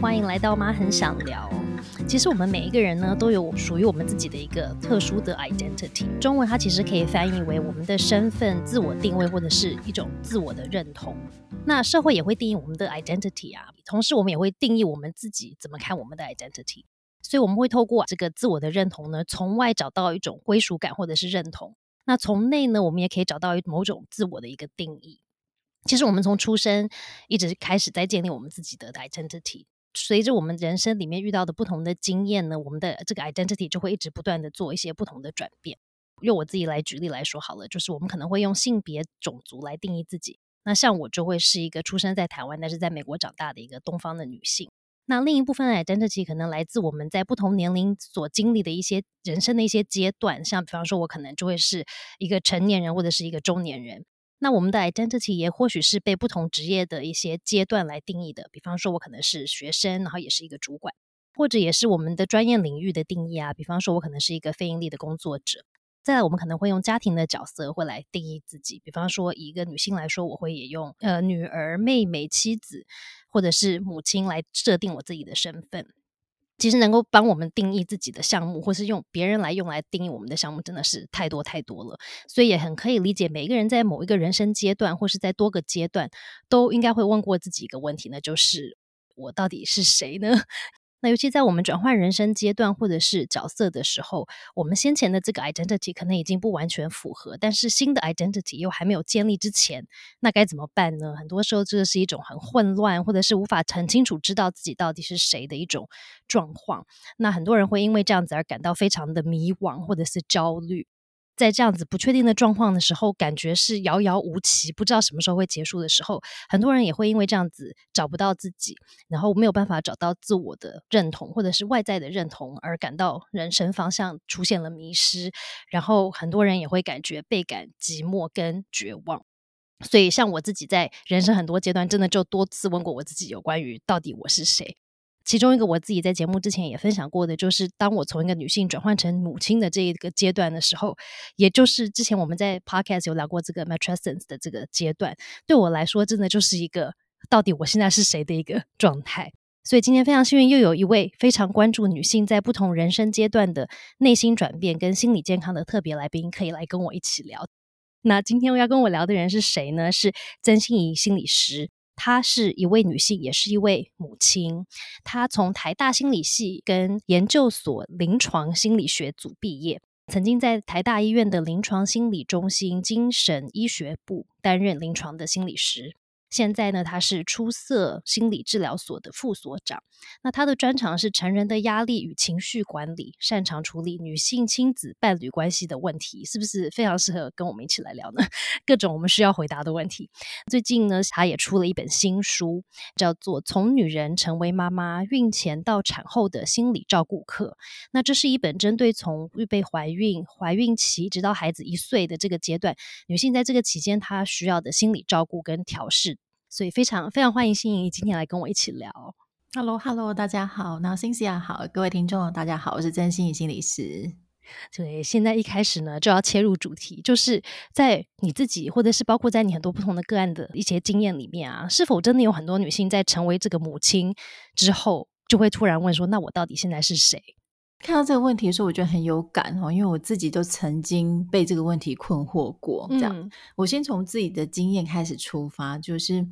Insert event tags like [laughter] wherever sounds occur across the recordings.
欢迎来到妈很想聊。其实我们每一个人呢，都有属于我们自己的一个特殊的 identity。中文它其实可以翻译为我们的身份、自我定位，或者是一种自我的认同。那社会也会定义我们的 identity 啊，同时我们也会定义我们自己怎么看我们的 identity。所以我们会透过这个自我的认同呢，从外找到一种归属感或者是认同。那从内呢，我们也可以找到某种自我的一个定义。其实我们从出生一直开始在建立我们自己的 identity。随着我们人生里面遇到的不同的经验呢，我们的这个 identity 就会一直不断的做一些不同的转变。用我自己来举例来说好了，就是我们可能会用性别、种族来定义自己。那像我就会是一个出生在台湾，但是在美国长大的一个东方的女性。那另一部分 identity 可能来自我们在不同年龄所经历的一些人生的一些阶段，像比方说，我可能就会是一个成年人或者是一个中年人。那我们的 identity 也或许是被不同职业的一些阶段来定义的，比方说，我可能是学生，然后也是一个主管，或者也是我们的专业领域的定义啊。比方说，我可能是一个非盈利的工作者。再来，我们可能会用家庭的角色会来定义自己，比方说，以一个女性来说，我会也用呃女儿、妹妹、妻子，或者是母亲来设定我自己的身份。其实能够帮我们定义自己的项目，或是用别人来用来定义我们的项目，真的是太多太多了。所以也很可以理解，每一个人在某一个人生阶段，或是在多个阶段，都应该会问过自己一个问题，那就是我到底是谁呢？那尤其在我们转换人生阶段或者是角色的时候，我们先前的这个 identity 可能已经不完全符合，但是新的 identity 又还没有建立之前，那该怎么办呢？很多时候，这个是一种很混乱，或者是无法很清楚知道自己到底是谁的一种状况。那很多人会因为这样子而感到非常的迷惘，或者是焦虑。在这样子不确定的状况的时候，感觉是遥遥无期，不知道什么时候会结束的时候，很多人也会因为这样子找不到自己，然后没有办法找到自我的认同或者是外在的认同，而感到人生方向出现了迷失。然后很多人也会感觉倍感寂寞跟绝望。所以，像我自己在人生很多阶段，真的就多次问过我自己，有关于到底我是谁。其中一个我自己在节目之前也分享过的，就是当我从一个女性转换成母亲的这一个阶段的时候，也就是之前我们在 podcast 有聊过这个 matrescence 的这个阶段，对我来说真的就是一个到底我现在是谁的一个 [laughs] 状态。所以今天非常幸运，又有一位非常关注女性在不同人生阶段的内心转变跟心理健康的特别来宾，可以来跟我一起聊。那今天要跟我聊的人是谁呢？是曾心怡心理师。她是一位女性，也是一位母亲。她从台大心理系跟研究所临床心理学组毕业，曾经在台大医院的临床心理中心精神医学部担任临床的心理师。现在呢，他是出色心理治疗所的副所长。那他的专长是成人的压力与情绪管理，擅长处理女性亲子伴侣关系的问题，是不是非常适合跟我们一起来聊呢？[laughs] 各种我们需要回答的问题。最近呢，他也出了一本新书，叫做《从女人成为妈妈：孕前到产后的心理照顾课》。那这是一本针对从预备怀孕、怀孕期直到孩子一岁的这个阶段，女性在这个期间她需要的心理照顾跟调试。所以非常非常欢迎心怡今天来跟我一起聊。Hello，Hello，大家好，那欣 i 好，各位听众大家好，我是真心怡心理师。对，现在一开始呢就要切入主题，就是在你自己或者是包括在你很多不同的个案的一些经验里面啊，是否真的有很多女性在成为这个母亲之后，就会突然问说，那我到底现在是谁？看到这个问题的时候，我觉得很有感哦，因为我自己都曾经被这个问题困惑过。这样，我先从自己的经验开始出发，就是，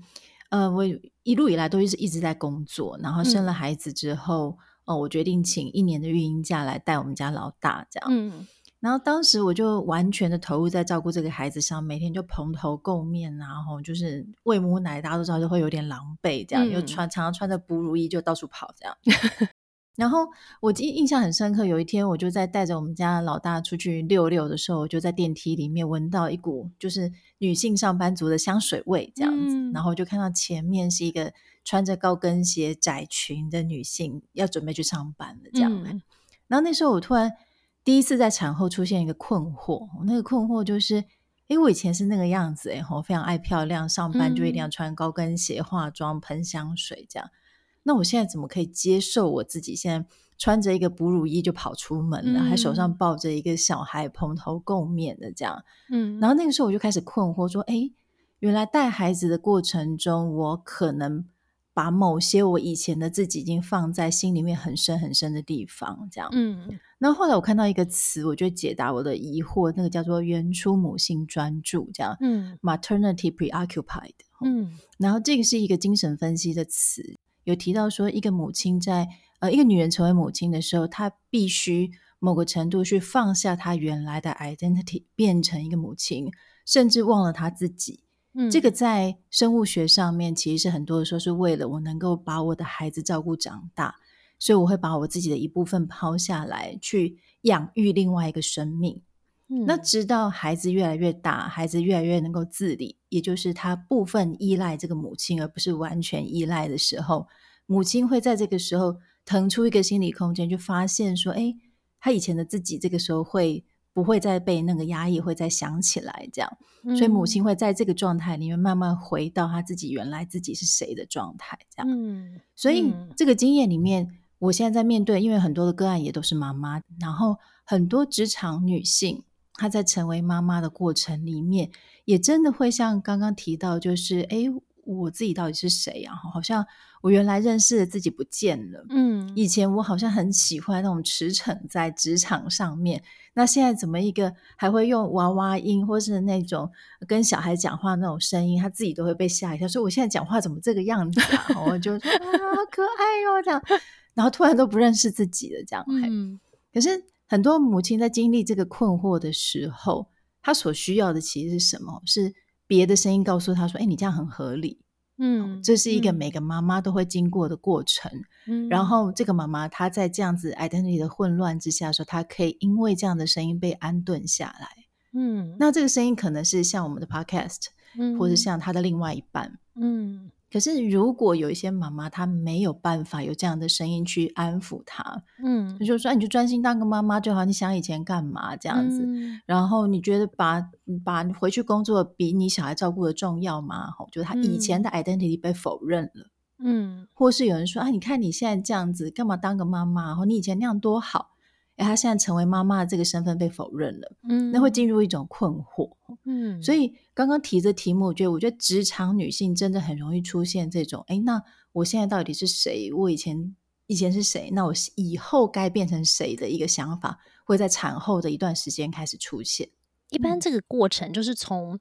呃，我一路以来都是一直在工作，然后生了孩子之后，哦，我决定请一年的育婴假来带我们家老大，这样。嗯，然后当时我就完全的投入在照顾这个孩子上，每天就蓬头垢面，然后就是喂母奶，大家都知道就会有点狼狈，这样，又穿常常穿着哺乳衣就到处跑，这样。[laughs] 然后我记印象很深刻，有一天我就在带着我们家老大出去溜溜的时候，我就在电梯里面闻到一股就是女性上班族的香水味这样子，然后就看到前面是一个穿着高跟鞋窄裙的女性要准备去上班了这样。然后那时候我突然第一次在产后出现一个困惑，那个困惑就是，哎，我以前是那个样子，哎，我非常爱漂亮，上班就一定要穿高跟鞋、化妆、喷香水这样。那我现在怎么可以接受我自己现在穿着一个哺乳衣就跑出门了，还手上抱着一个小孩蓬头垢面的这样？嗯，然后那个时候我就开始困惑说：，哎，原来带孩子的过程中，我可能把某些我以前的自己已经放在心里面很深很深的地方，这样。嗯。那后来我看到一个词，我就解答我的疑惑，那个叫做“原初母性专注”，这样。嗯。Maternity preoccupied。嗯。然后这个是一个精神分析的词，有提到说，一个母亲在呃，一个女人成为母亲的时候，她必须某个程度去放下她原来的 identity，变成一个母亲，甚至忘了她自己。嗯这个在生物学上面，其实是很多的说是为了我能够把我的孩子照顾长大，所以我会把我自己的一部分抛下来，去养育另外一个生命。嗯那直到孩子越来越大，孩子越来越能够自理，也就是他部分依赖这个母亲，而不是完全依赖的时候，母亲会在这个时候腾出一个心理空间，就发现说：“哎，他以前的自己，这个时候会。”不会再被那个压抑，会再想起来这样，所以母亲会在这个状态里面慢慢回到他自己原来自己是谁的状态这样。嗯，所以这个经验里面，我现在在面对，因为很多的个案也都是妈妈，然后很多职场女性她在成为妈妈的过程里面，也真的会像刚刚提到，就是哎。我自己到底是谁啊？好像我原来认识的自己不见了。嗯，以前我好像很喜欢那种驰骋在职场上面，那现在怎么一个还会用娃娃音，或是那种跟小孩讲话那种声音，他自己都会被吓一跳，说我现在讲话怎么这个样子啊？我就说啊，可爱哟这样，[laughs] 然后突然都不认识自己了这样。嗯，可是很多母亲在经历这个困惑的时候，她所需要的其实是什么？是。别的声音告诉她说：“哎，你这样很合理。”嗯，这是一个每个妈妈都会经过的过程。嗯，然后这个妈妈她在这样子 identity 的混乱之下，说她可以因为这样的声音被安顿下来。嗯，那这个声音可能是像我们的 podcast，嗯，或者像她的另外一半。嗯。可是，如果有一些妈妈她没有办法有这样的声音去安抚她，嗯，就说你就专心当个妈妈就好，你想以前干嘛这样子？然后你觉得把把回去工作比你小孩照顾的重要吗？吼，就是他以前的 identity 被否认了，嗯，或是有人说啊，你看你现在这样子，干嘛当个妈妈？或你以前那样多好。哎，她现在成为妈妈的这个身份被否认了，嗯，那会进入一种困惑，嗯，所以刚刚提这题目，我觉得，我觉得职场女性真的很容易出现这种，哎，那我现在到底是谁？我以前以前是谁？那我以后该变成谁的一个想法，会在产后的一段时间开始出现。一般这个过程就是从，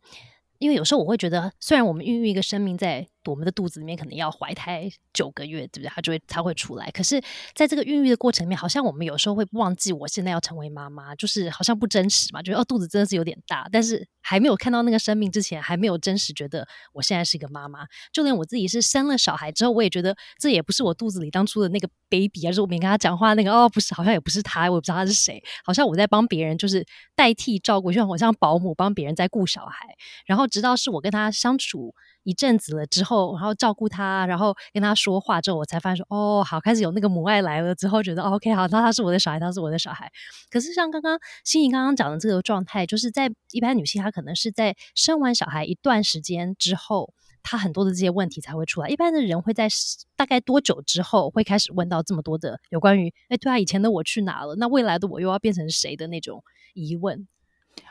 因为有时候我会觉得，虽然我们孕育一个生命在。我们的肚子里面可能要怀胎九个月，对不对？它就会它会出来。可是，在这个孕育的过程里面，好像我们有时候会忘记，我现在要成为妈妈，就是好像不真实嘛。觉得哦，肚子真的是有点大，但是还没有看到那个生命之前，还没有真实觉得我现在是一个妈妈。就连我自己是生了小孩之后，我也觉得这也不是我肚子里当初的那个 baby，而是我没跟他讲话那个哦，不是，好像也不是他，我不知道他是谁。好像我在帮别人，就是代替照顾，就像我像保姆帮别人在顾小孩。然后直到是我跟他相处。一阵子了之后，然后照顾他，然后跟他说话之后，我才发现说，哦，好，开始有那个母爱来了之后，觉得 OK，好，那他是我的小孩，他是我的小孩。可是像刚刚心怡刚刚讲的这个状态，就是在一般女性，她可能是在生完小孩一段时间之后，她很多的这些问题才会出来。一般的人会在大概多久之后会开始问到这么多的有关于，哎，对啊，以前的我去哪了？那未来的我又要变成谁的那种疑问？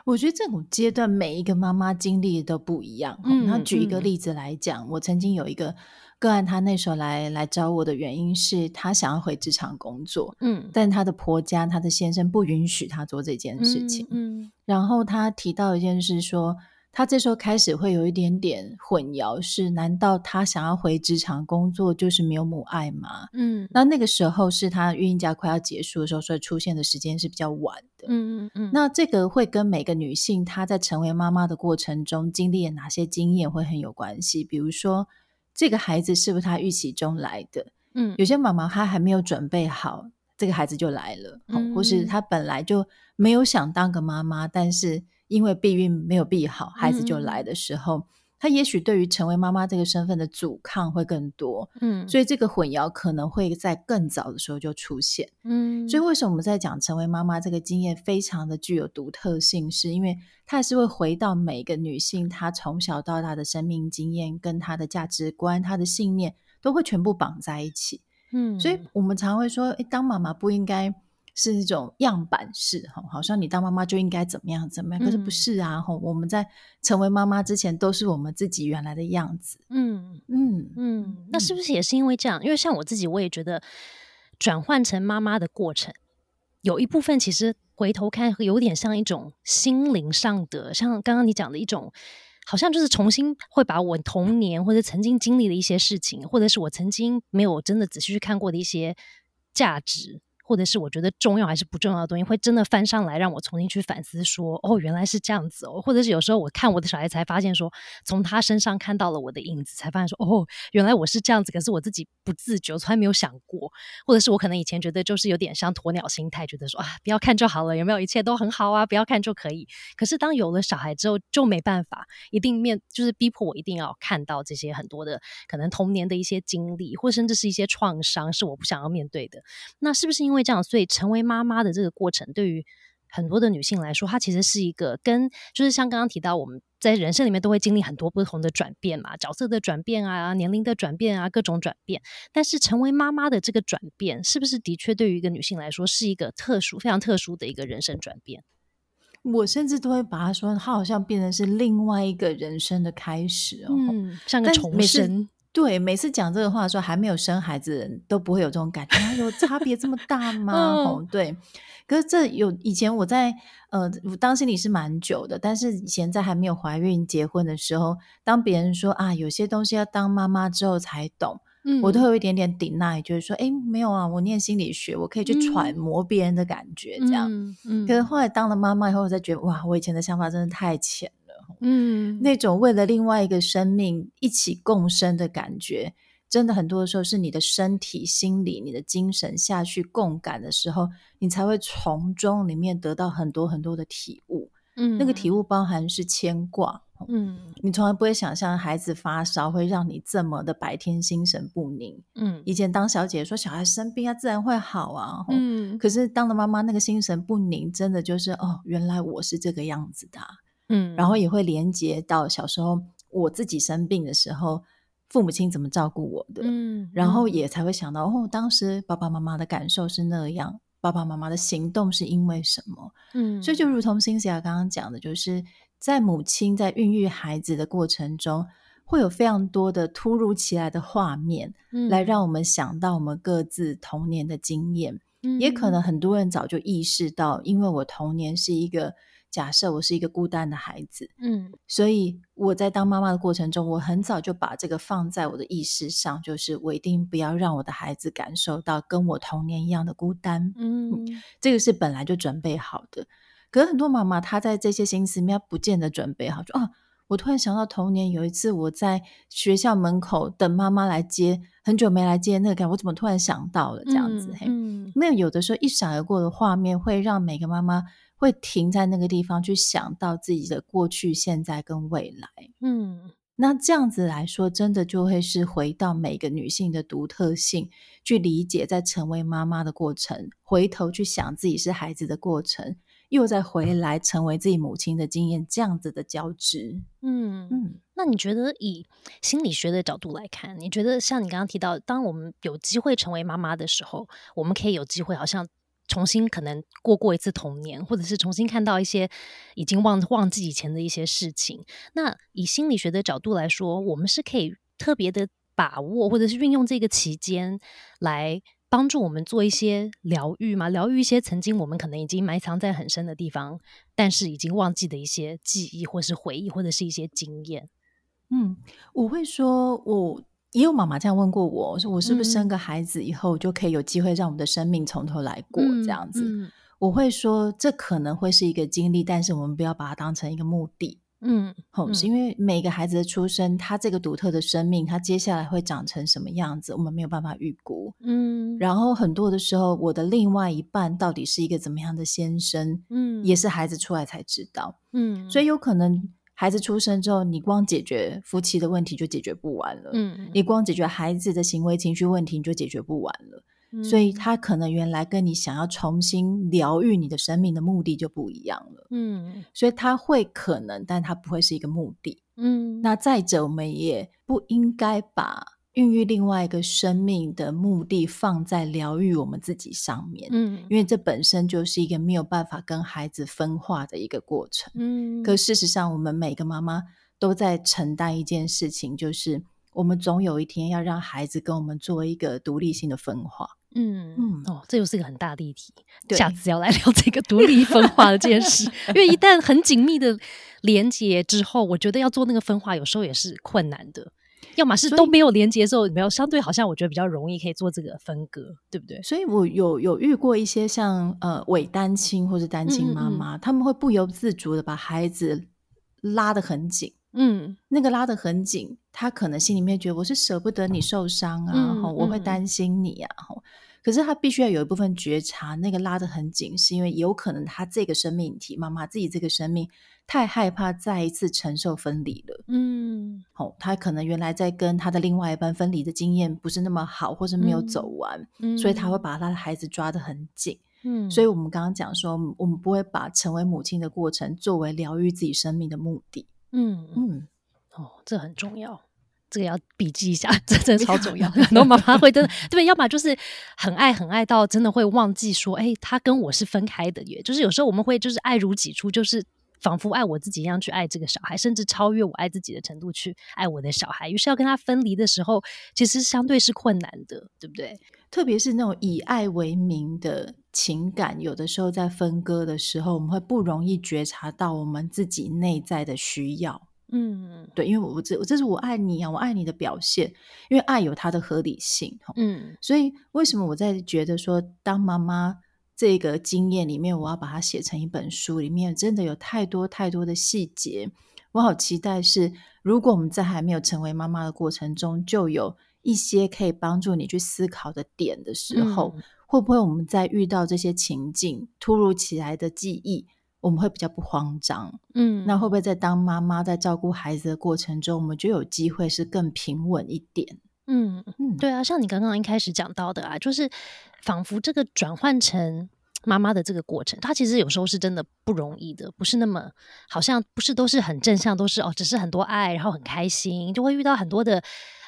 我觉得这种阶段每一个妈妈经历都不一样。那举一个例子来讲，我曾经有一个个案，她那时候来来找我的原因是她想要回职场工作，嗯，但她的婆家、她的先生不允许她做这件事情。嗯，然后她提到一件事说。他这时候开始会有一点点混淆，是难道他想要回职场工作就是没有母爱吗？嗯，那那个时候是他孕假快要结束的时候，所以出现的时间是比较晚的。嗯嗯嗯。那这个会跟每个女性她在成为妈妈的过程中经历了哪些经验会很有关系。比如说，这个孩子是不是她预期中来的？嗯，有些妈妈她还没有准备好，这个孩子就来了，或是她本来就没有想当个妈妈，但是。因为避孕没有避好，孩子就来的时候，他也许对于成为妈妈这个身份的阻抗会更多，嗯，所以这个混淆可能会在更早的时候就出现，嗯，所以为什么我们在讲成为妈妈这个经验非常的具有独特性，是因为它是会回到每个女性她从小到大的生命经验跟她的价值观、她的信念都会全部绑在一起，嗯，所以我们常会说，诶当妈妈不应该。是一种样板式哈，好像你当妈妈就应该怎么样怎么样，可是不是啊哈，我们在成为妈妈之前都是我们自己原来的样子。嗯嗯嗯，那是不是也是因为这样？因为像我自己，我也觉得转换成妈妈的过程，有一部分其实回头看有点像一种心灵上的，像刚刚你讲的一种。好像就是重新会把我童年或者曾经经历的一些事情，或者是我曾经没有真的仔细去看过的一些价值。或者是我觉得重要还是不重要的东西，会真的翻上来让我重新去反思，说哦，原来是这样子哦。或者是有时候我看我的小孩才发现，说从他身上看到了我的影子，才发现说哦，原来我是这样子。可是我自己不自觉，从来没有想过。或者是我可能以前觉得就是有点像鸵鸟心态，觉得说啊，不要看就好了，有没有一切都很好啊，不要看就可以。可是当有了小孩之后，就没办法，一定面就是逼迫我一定要看到这些很多的可能童年的一些经历，或甚至是一些创伤，是我不想要面对的。那是不是因为这样，所以成为为妈妈的这个过程，对于很多的女性来说，它其实是一个跟就是像刚刚提到，我们在人生里面都会经历很多不同的转变嘛，角色的转变啊，年龄的转变啊，各种转变。但是成为妈妈的这个转变，是不是的确对于一个女性来说，是一个特殊、非常特殊的一个人生转变？我甚至都会把它说，它好像变成是另外一个人生的开始哦，像个重生。对，每次讲这个话的时候，还没有生孩子的人都不会有这种感觉，有差别这么大 [laughs] 吗？哦，对。可是这有以前我在呃当心理是蛮久的，但是以前在还没有怀孕结婚的时候，当别人说啊有些东西要当妈妈之后才懂，嗯，我都会有一点点 deny，就是说，哎，没有啊，我念心理学，我可以去揣摩别人的感觉，这样。嗯。可是后来当了妈妈以后，我才觉得哇，我以前的想法真的太浅。嗯，那种为了另外一个生命一起共生的感觉，真的很多的时候是你的身体、心理、你的精神下去共感的时候，你才会从中里面得到很多很多的体悟。嗯，那个体悟包含是牵挂。嗯，你从来不会想象孩子发烧会让你这么的白天心神不宁。嗯，以前当小姐说小孩生病啊，自然会好啊。嗯，可是当了妈妈，那个心神不宁真的就是哦，原来我是这个样子的。嗯，然后也会连接到小时候我自己生病的时候，父母亲怎么照顾我的，嗯，然后也才会想到哦，当时爸爸妈妈的感受是那样，爸爸妈妈的行动是因为什么，嗯，所以就如同辛西亚刚刚讲的，就是在母亲在孕育孩子的过程中，会有非常多的突如其来的画面，来让我们想到我们各自童年的经验，也可能很多人早就意识到，因为我童年是一个。假设我是一个孤单的孩子，嗯，所以我在当妈妈的过程中，我很早就把这个放在我的意识上，就是我一定不要让我的孩子感受到跟我童年一样的孤单，嗯，这个是本来就准备好的。可是很多妈妈她在这些心思面不见得准备好，就啊，我突然想到童年有一次我在学校门口等妈妈来接，很久没来接那个感，我怎么突然想到了这样子？嘿，那有的时候一闪而过的画面会让每个妈妈。会停在那个地方去想到自己的过去、现在跟未来。嗯，那这样子来说，真的就会是回到每个女性的独特性，去理解在成为妈妈的过程，回头去想自己是孩子的过程，又再回来成为自己母亲的经验，这样子的交织。嗯嗯，那你觉得以心理学的角度来看，你觉得像你刚刚提到，当我们有机会成为妈妈的时候，我们可以有机会好像。重新可能过过一次童年，或者是重新看到一些已经忘忘记以前的一些事情。那以心理学的角度来说，我们是可以特别的把握，或者是运用这个期间来帮助我们做一些疗愈嘛？疗愈一些曾经我们可能已经埋藏在很深的地方，但是已经忘记的一些记忆，或是回忆，或者是一些经验。嗯，我会说，我。也有妈妈这样问过我，说我是不是生个孩子以后就可以有机会让我们的生命从头来过这样子？我会说这可能会是一个经历，但是我们不要把它当成一个目的。嗯，好，是因为每个孩子的出生，他这个独特的生命，他接下来会长成什么样子，我们没有办法预估。嗯，然后很多的时候，我的另外一半到底是一个怎么样的先生，嗯，也是孩子出来才知道。嗯，所以有可能。孩子出生之后，你光解决夫妻的问题就解决不完了。嗯，你光解决孩子的行为情绪问题，你就解决不完了。所以，他可能原来跟你想要重新疗愈你的生命的目的就不一样了。嗯，所以他会可能，但他不会是一个目的。嗯，那再者，我们也不应该把孕育另外一个生命的目的放在疗愈我们自己上面，嗯，因为这本身就是一个没有办法跟孩子分化的一个过程，嗯。可事实上，我们每个妈妈都在承担一件事情，就是我们总有一天要让孩子跟我们做一个独立性的分化，嗯嗯。哦，这又是一个很大的议题，下次要来聊这个独立分化的这件事，[laughs] 因为一旦很紧密的连接之后，我觉得要做那个分化，有时候也是困难的。要么是都没有连接的时候，没有相对好像我觉得比较容易可以做这个分割，对不对？所以我有有遇过一些像呃伪单亲或是单亲妈妈，他们会不由自主的把孩子拉得很紧，嗯，那个拉得很紧，他可能心里面觉得我是舍不得你受伤啊，我会担心你啊，可是他必须要有一部分觉察，那个拉得很紧，是因为有可能他这个生命体妈妈自己这个生命。太害怕再一次承受分离了，嗯，好，他可能原来在跟他的另外一半分离的经验不是那么好，或者没有走完，所以他会把他的孩子抓得很紧，嗯，所以我们刚刚讲说，我们不会把成为母亲的过程作为疗愈自己生命的目的，嗯。嗯，哦，这很重要，这个要笔记一下，[laughs] 这真的超重要。很多妈妈会真的 [laughs] 对，要么就是很爱很爱到真的会忘记说，哎，他跟我是分开的，也就是有时候我们会就是爱如己出，就是。仿佛爱我自己一样去爱这个小孩，甚至超越我爱自己的程度去爱我的小孩。于是要跟他分离的时候，其实相对是困难的，对不对？特别是那种以爱为名的情感，有的时候在分割的时候，我们会不容易觉察到我们自己内在的需要。嗯，对，因为我这这是我爱你啊，我爱你的表现。因为爱有它的合理性，嗯，所以为什么我在觉得说，当妈妈。这个经验里面，我要把它写成一本书，里面真的有太多太多的细节。我好期待是，如果我们在还没有成为妈妈的过程中，就有一些可以帮助你去思考的点的时候，会不会我们在遇到这些情境突如其来的记忆，我们会比较不慌张？嗯，那会不会在当妈妈在照顾孩子的过程中，我们就有机会是更平稳一点？嗯嗯，对啊，像你刚刚一开始讲到的啊，就是仿佛这个转换成妈妈的这个过程，它其实有时候是真的不容易的，不是那么好像不是都是很正向，都是哦，只是很多爱，然后很开心，就会遇到很多的。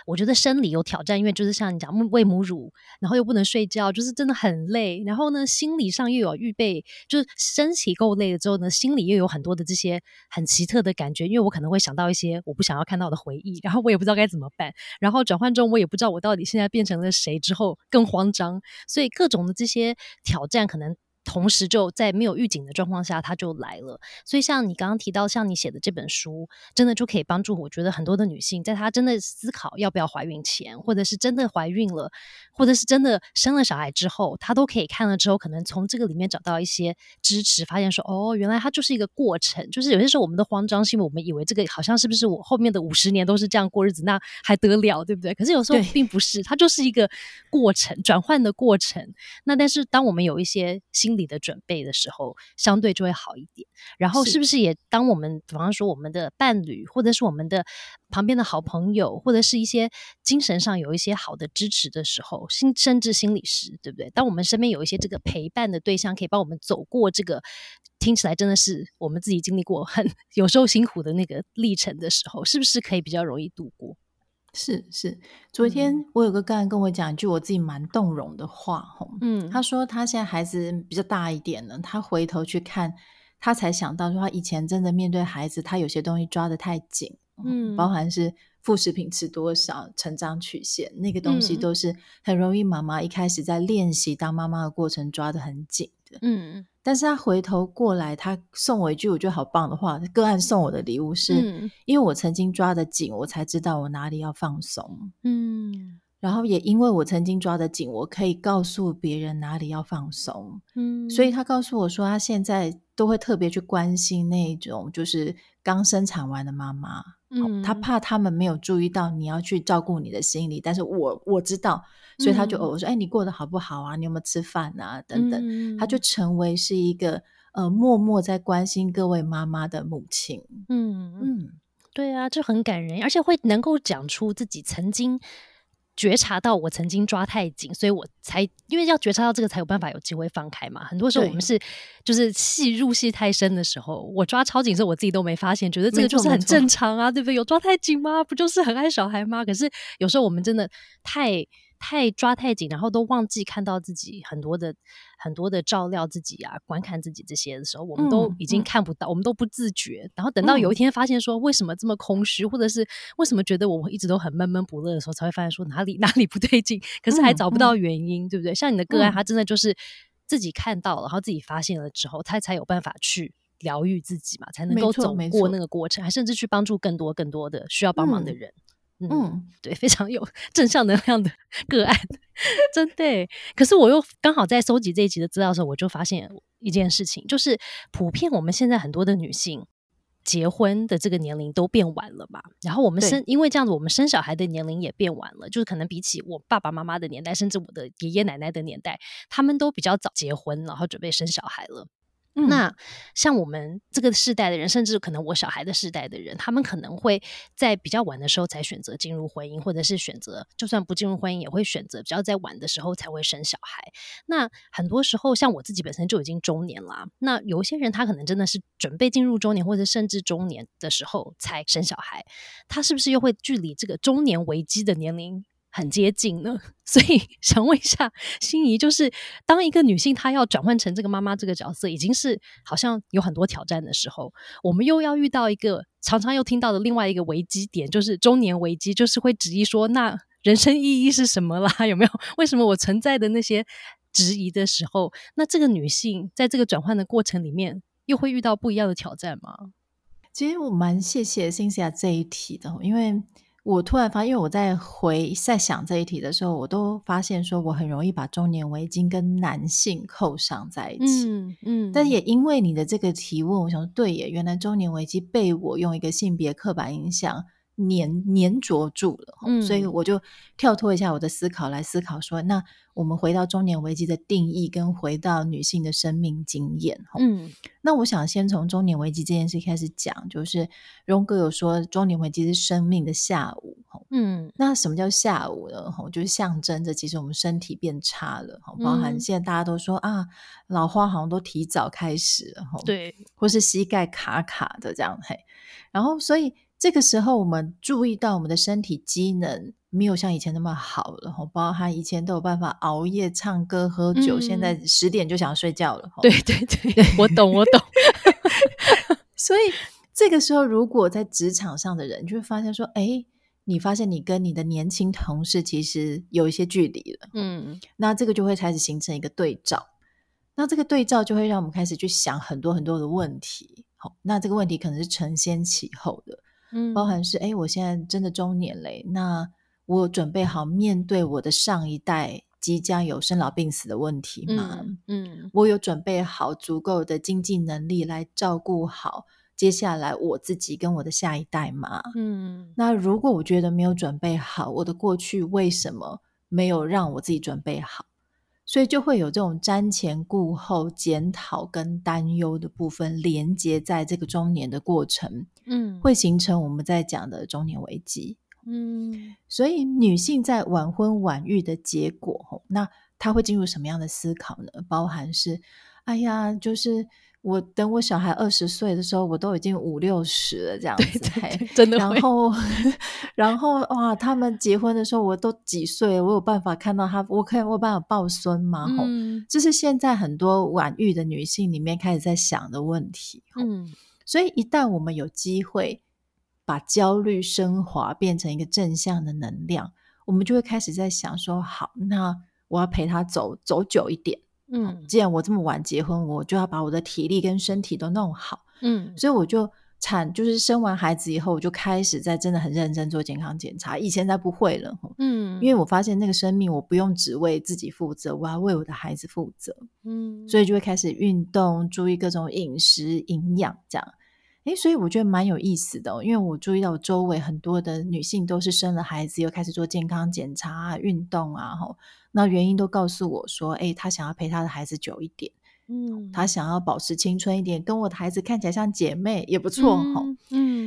我觉得生理有挑战，因为就是像你讲喂母乳，然后又不能睡觉，就是真的很累。然后呢，心理上又有预备，就是身体够累了之后呢，心里又有很多的这些很奇特的感觉。因为我可能会想到一些我不想要看到的回忆，然后我也不知道该怎么办。然后转换中，我也不知道我到底现在变成了谁，之后更慌张。所以各种的这些挑战可能。同时就在没有预警的状况下，它就来了。所以像你刚刚提到，像你写的这本书，真的就可以帮助我觉得很多的女性，在她真的思考要不要怀孕前，或者是真的怀孕了，或者是真的生了小孩之后，她都可以看了之后，可能从这个里面找到一些支持，发现说，哦，原来它就是一个过程。就是有些时候我们的慌张，是因为我们以为这个好像是不是我后面的五十年都是这样过日子，那还得了，对不对？可是有时候并不是，它就是一个过程，转换的过程。那但是当我们有一些新里的准备的时候，相对就会好一点。然后，是不是也当我们，比方说我们的伴侣，或者是我们的旁边的好朋友，或者是一些精神上有一些好的支持的时候，心甚至心理师，对不对？当我们身边有一些这个陪伴的对象，可以帮我们走过这个听起来真的是我们自己经历过很 [laughs] 有时候辛苦的那个历程的时候，是不是可以比较容易度过？是是，昨天我有个个人跟我讲一句我自己蛮动容的话，吼，嗯，他说他现在孩子比较大一点了，他回头去看，他才想到说他以前真的面对孩子，他有些东西抓得太紧，嗯，包含是副食品吃多少、成长曲线那个东西，都是很容易妈妈一开始在练习当妈妈的过程抓得很紧的，嗯。但是他回头过来，他送我一句我觉得好棒的话。个案送我的礼物是，因为我曾经抓得紧，我才知道我哪里要放松。嗯，然后也因为我曾经抓得紧，我可以告诉别人哪里要放松。嗯，所以他告诉我说，他现在都会特别去关心那种就是刚生产完的妈妈。嗯，他怕他们没有注意到你要去照顾你的心理，但是我我知道，所以他就偶尔说：“哎，你过得好不好啊？你有没有吃饭啊？等等。”他就成为是一个呃默默在关心各位妈妈的母亲。嗯嗯，对啊，就很感人，而且会能够讲出自己曾经觉察到我曾经抓太紧，所以我才因为要觉察到这个才有办法有机会放开嘛。很多时候我们是就是戏入戏太深的时候，我抓超紧时候我自己都没发现，觉得这个就是很正常啊，对不对？有抓太紧吗？不就是很爱小孩吗？可是有时候我们真的太。太抓太紧，然后都忘记看到自己很多的很多的照料自己啊，观看自己这些的时候，我们都已经看不到，我们都不自觉。然后等到有一天发现说为什么这么空虚，或者是为什么觉得我们一直都很闷闷不乐的时候，才会发现说哪里 [laughs] 哪里不对劲，可是还找不到原因，对不对？像你的个案，他真的就是自己看到了，然后自己发现了之后，他才有办法去疗愈自己嘛，才能够走过那个过程，还甚至去帮助更多更多的需要帮忙的人。嗯，对，非常有正向能量的个案，真的。可是我又刚好在收集这一集的资料的时候，我就发现一件事情，就是普遍我们现在很多的女性结婚的这个年龄都变晚了嘛。然后我们生，因为这样子，我们生小孩的年龄也变晚了。就是可能比起我爸爸妈妈的年代，甚至我的爷爷奶奶的年代，他们都比较早结婚，然后准备生小孩了。那像我们这个世代的人，甚至可能我小孩的世代的人，他们可能会在比较晚的时候才选择进入婚姻，或者是选择就算不进入婚姻，也会选择比较在晚的时候才会生小孩。那很多时候，像我自己本身就已经中年了，那有一些人他可能真的是准备进入中年，或者甚至中年的时候才生小孩，他是不是又会距离这个中年危机的年龄？很接近呢，[laughs] 所以想问一下心仪，就是当一个女性她要转换成这个妈妈这个角色，已经是好像有很多挑战的时候，我们又要遇到一个常常又听到的另外一个危机点，就是中年危机，就是会质疑说，那人生意义是什么啦？[laughs] 有没有？为什么我存在的那些质疑的时候，那这个女性在这个转换的过程里面，又会遇到不一样的挑战吗？其实我蛮谢谢辛西亚这一题的，因为。我突然发现，因为我在回在想这一题的时候，我都发现说我很容易把中年危机跟男性扣上在一起。嗯嗯，但也因为你的这个提问，我想说对耶，原来中年危机被我用一个性别刻板印象。粘粘着住了，所以我就跳脱一下我的思考来思考说，那我们回到中年危机的定义，跟回到女性的生命经验。嗯，那我想先从中年危机这件事开始讲，就是荣哥有说中年危机是生命的下午。嗯，那什么叫下午呢？吼，就是象征着其实我们身体变差了。吼，包含现在大家都说啊，老花好像都提早开始了。对，或是膝盖卡卡的这样。嘿，然后所以。这个时候，我们注意到我们的身体机能没有像以前那么好了，包括他以前都有办法熬夜、唱歌、喝酒，现在十点就想睡觉了。对对对，我懂，我懂。[laughs] 所以这个时候，如果在职场上的人就会发现说：“哎，你发现你跟你的年轻同事其实有一些距离了。”嗯，那这个就会开始形成一个对照，那这个对照就会让我们开始去想很多很多的问题。好，那这个问题可能是承先启后的。嗯，包含是哎，我现在真的中年嘞，那我准备好面对我的上一代即将有生老病死的问题吗？嗯，我有准备好足够的经济能力来照顾好接下来我自己跟我的下一代吗？嗯，那如果我觉得没有准备好，我的过去为什么没有让我自己准备好？所以就会有这种瞻前顾后、检讨跟担忧的部分连接在这个中年的过程，嗯，会形成我们在讲的中年危机，嗯，所以女性在晚婚晚育的结果，那她会进入什么样的思考呢？包含是，哎呀，就是。我等我小孩二十岁的时候，我都已经五六十了，这样子，真的。然后，然后哇，他们结婚的时候，我都几岁？我有办法看到他？我可以我有办法抱孙吗？嗯，这是现在很多晚育的女性里面开始在想的问题。嗯，所以一旦我们有机会把焦虑升华变成一个正向的能量，我们就会开始在想说：好，那我要陪他走走久一点。嗯，既然我这么晚结婚，我就要把我的体力跟身体都弄好。嗯，所以我就产就是生完孩子以后，我就开始在真的很认真做健康检查。以前才不会了，嗯，因为我发现那个生命我不用只为自己负责，我要为我的孩子负责。嗯，所以就会开始运动，注意各种饮食营养这样。诶，所以我觉得蛮有意思的，因为我注意到周围很多的女性都是生了孩子又开始做健康检查啊、运动啊，吼。那原因都告诉我说，哎，她想要陪她的孩子久一点，嗯，她想要保持青春一点，跟我的孩子看起来像姐妹也不错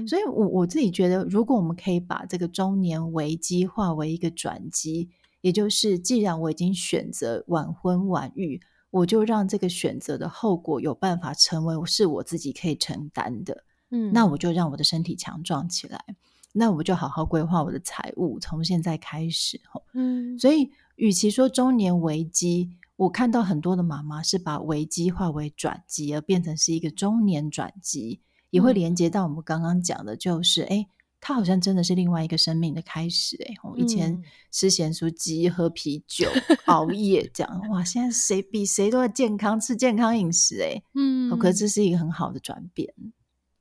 所以我我自己觉得，如果我们可以把这个中年危机化为一个转机，也就是既然我已经选择晚婚晚育，我就让这个选择的后果有办法成为是我自己可以承担的。嗯，那我就让我的身体强壮起来。那我就好好规划我的财务，从现在开始哈。嗯，所以与其说中年危机，我看到很多的妈妈是把危机化为转机，而变成是一个中年转机，也会连接到我们刚刚讲的，就是哎，他好像真的是另外一个生命的开始。哎，以前吃咸酥鸡、喝啤酒、熬夜这样，哇，现在谁比谁都要健康，吃健康饮食。哎，嗯，可这是一个很好的转变。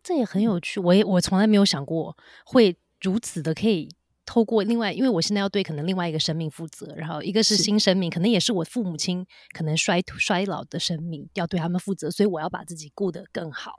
这也很有趣，我也我从来没有想过会如此的可以透过另外，因为我现在要对可能另外一个生命负责，然后一个是新生命，可能也是我父母亲可能衰衰老的生命，要对他们负责，所以我要把自己顾得更好。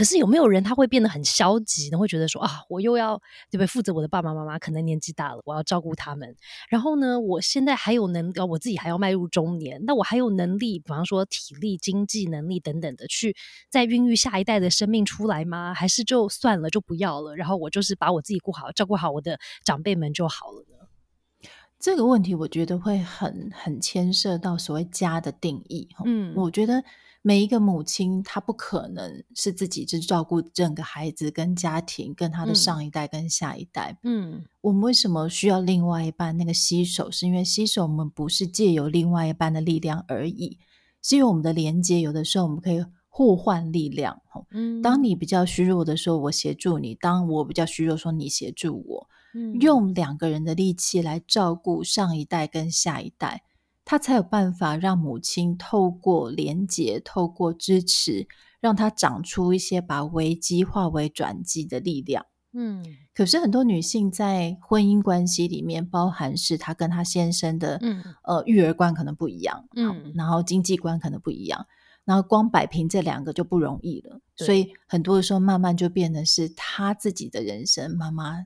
可是有没有人他会变得很消极呢？会觉得说啊，我又要对不对负责我的爸爸妈妈，可能年纪大了，我要照顾他们。然后呢，我现在还有能，我自己还要迈入中年，那我还有能力，比方说体力、经济能力等等的，去再孕育下一代的生命出来吗？还是就算了，就不要了？然后我就是把我自己顾好，照顾好我的长辈们就好了呢？这个问题我觉得会很很牵涉到所谓家的定义。嗯，我觉得。每一个母亲，她不可能是自己去照顾整个孩子、跟家庭、跟她的上一代、跟下一代。嗯，我们为什么需要另外一半那个吸手？是因为吸手，我们不是借由另外一半的力量而已，是因为我们的连接。有的时候，我们可以互换力量。嗯，当你比较虚弱的时候，我协助你；当我比较虚弱，说你协助我。嗯，用两个人的力气来照顾上一代跟下一代。他才有办法让母亲透过连接、透过支持，让他长出一些把危机化为转机的力量。嗯，可是很多女性在婚姻关系里面，包含是她跟她先生的，嗯，呃，育儿观可能不一样，嗯，然后经济观可能不一样，然后光摆平这两个就不容易了。所以很多的时候，慢慢就变得是她自己的人生，妈妈。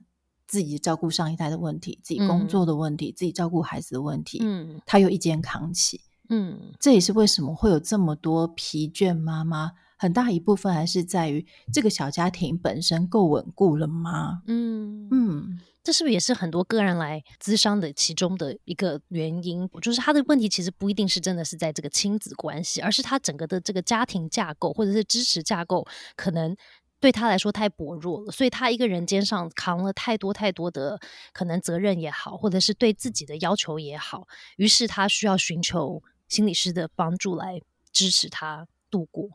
自己照顾上一代的问题，自己工作的问题，自己照顾孩子的问题，嗯，他又一肩扛起，嗯，这也是为什么会有这么多疲倦妈妈，很大一部分还是在于这个小家庭本身够稳固了吗？嗯嗯，这是不是也是很多个人来咨商的其中的一个原因？就是他的问题其实不一定是真的是在这个亲子关系，而是他整个的这个家庭架构或者是支持架构可能。对他来说太薄弱了，所以他一个人肩上扛了太多太多的可能责任也好，或者是对自己的要求也好，于是他需要寻求心理师的帮助来支持他度过。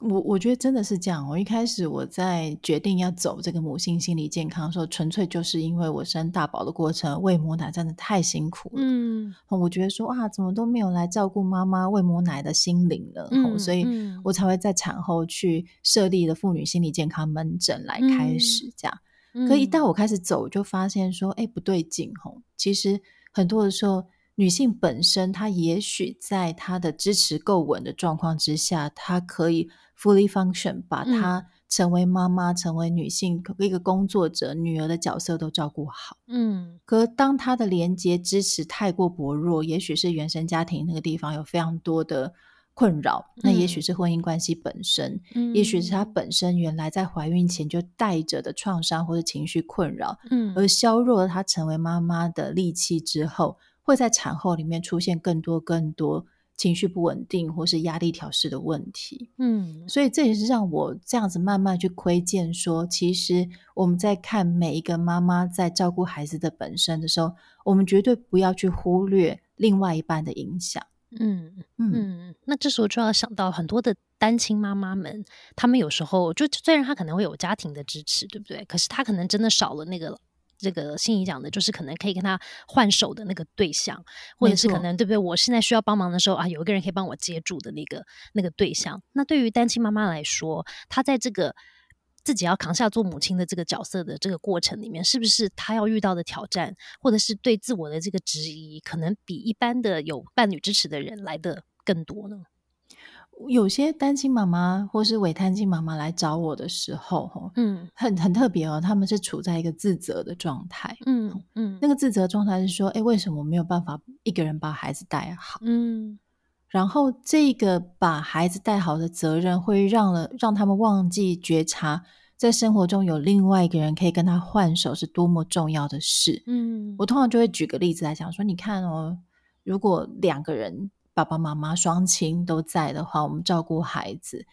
我我觉得真的是这样。我一开始我在决定要走这个母性心理健康的时候，纯粹就是因为我生大宝的过程喂母奶真的太辛苦了。嗯，我觉得说啊，怎么都没有来照顾妈妈喂母奶的心灵了。嗯，所以我才会在产后去设立了妇女心理健康门诊来开始这样。可一旦我开始走，就发现说，哎，不对劲。吼，其实很多的时候，女性本身她也许在她的支持够稳的状况之下，她可以。Fully function，把她成为妈妈、成为女性一个工作者、女儿的角色都照顾好。嗯，可当她的连接支持太过薄弱，也许是原生家庭那个地方有非常多的困扰，那也许是婚姻关系本身，也许是她本身原来在怀孕前就带着的创伤或者情绪困扰，嗯，而削弱了她成为妈妈的力气之后，会在产后里面出现更多更多。情绪不稳定或是压力调试的问题，嗯，所以这也是让我这样子慢慢去窥见，说其实我们在看每一个妈妈在照顾孩子的本身的时候，我们绝对不要去忽略另外一半的影响。嗯嗯，那这时候就要想到很多的单亲妈妈们，他们有时候就虽然她可能会有家庭的支持，对不对？可是她可能真的少了那个。这个心仪讲的，就是可能可以跟他换手的那个对象，或者是可能对不对？我现在需要帮忙的时候啊，有一个人可以帮我接住的那个那个对象。那对于单亲妈妈来说，她在这个自己要扛下做母亲的这个角色的这个过程里面，是不是她要遇到的挑战，或者是对自我的这个质疑，可能比一般的有伴侣支持的人来的更多呢？有些单亲妈妈或是伪单亲妈妈来找我的时候，嗯，很很特别哦，他们是处在一个自责的状态，嗯嗯，那个自责状态是说，哎，为什么我没有办法一个人把孩子带好？嗯，然后这个把孩子带好的责任，会让了让他们忘记觉察，在生活中有另外一个人可以跟他换手，是多么重要的事。嗯，我通常就会举个例子来讲，说你看哦，如果两个人爸爸妈妈双亲都在的话，我们照顾孩子。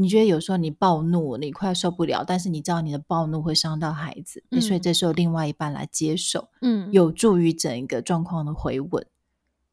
你觉得有时候你暴怒，你快受不了，但是你知道你的暴怒会伤到孩子，所以这时候另外一半来接手，嗯，有助于整个状况的回稳。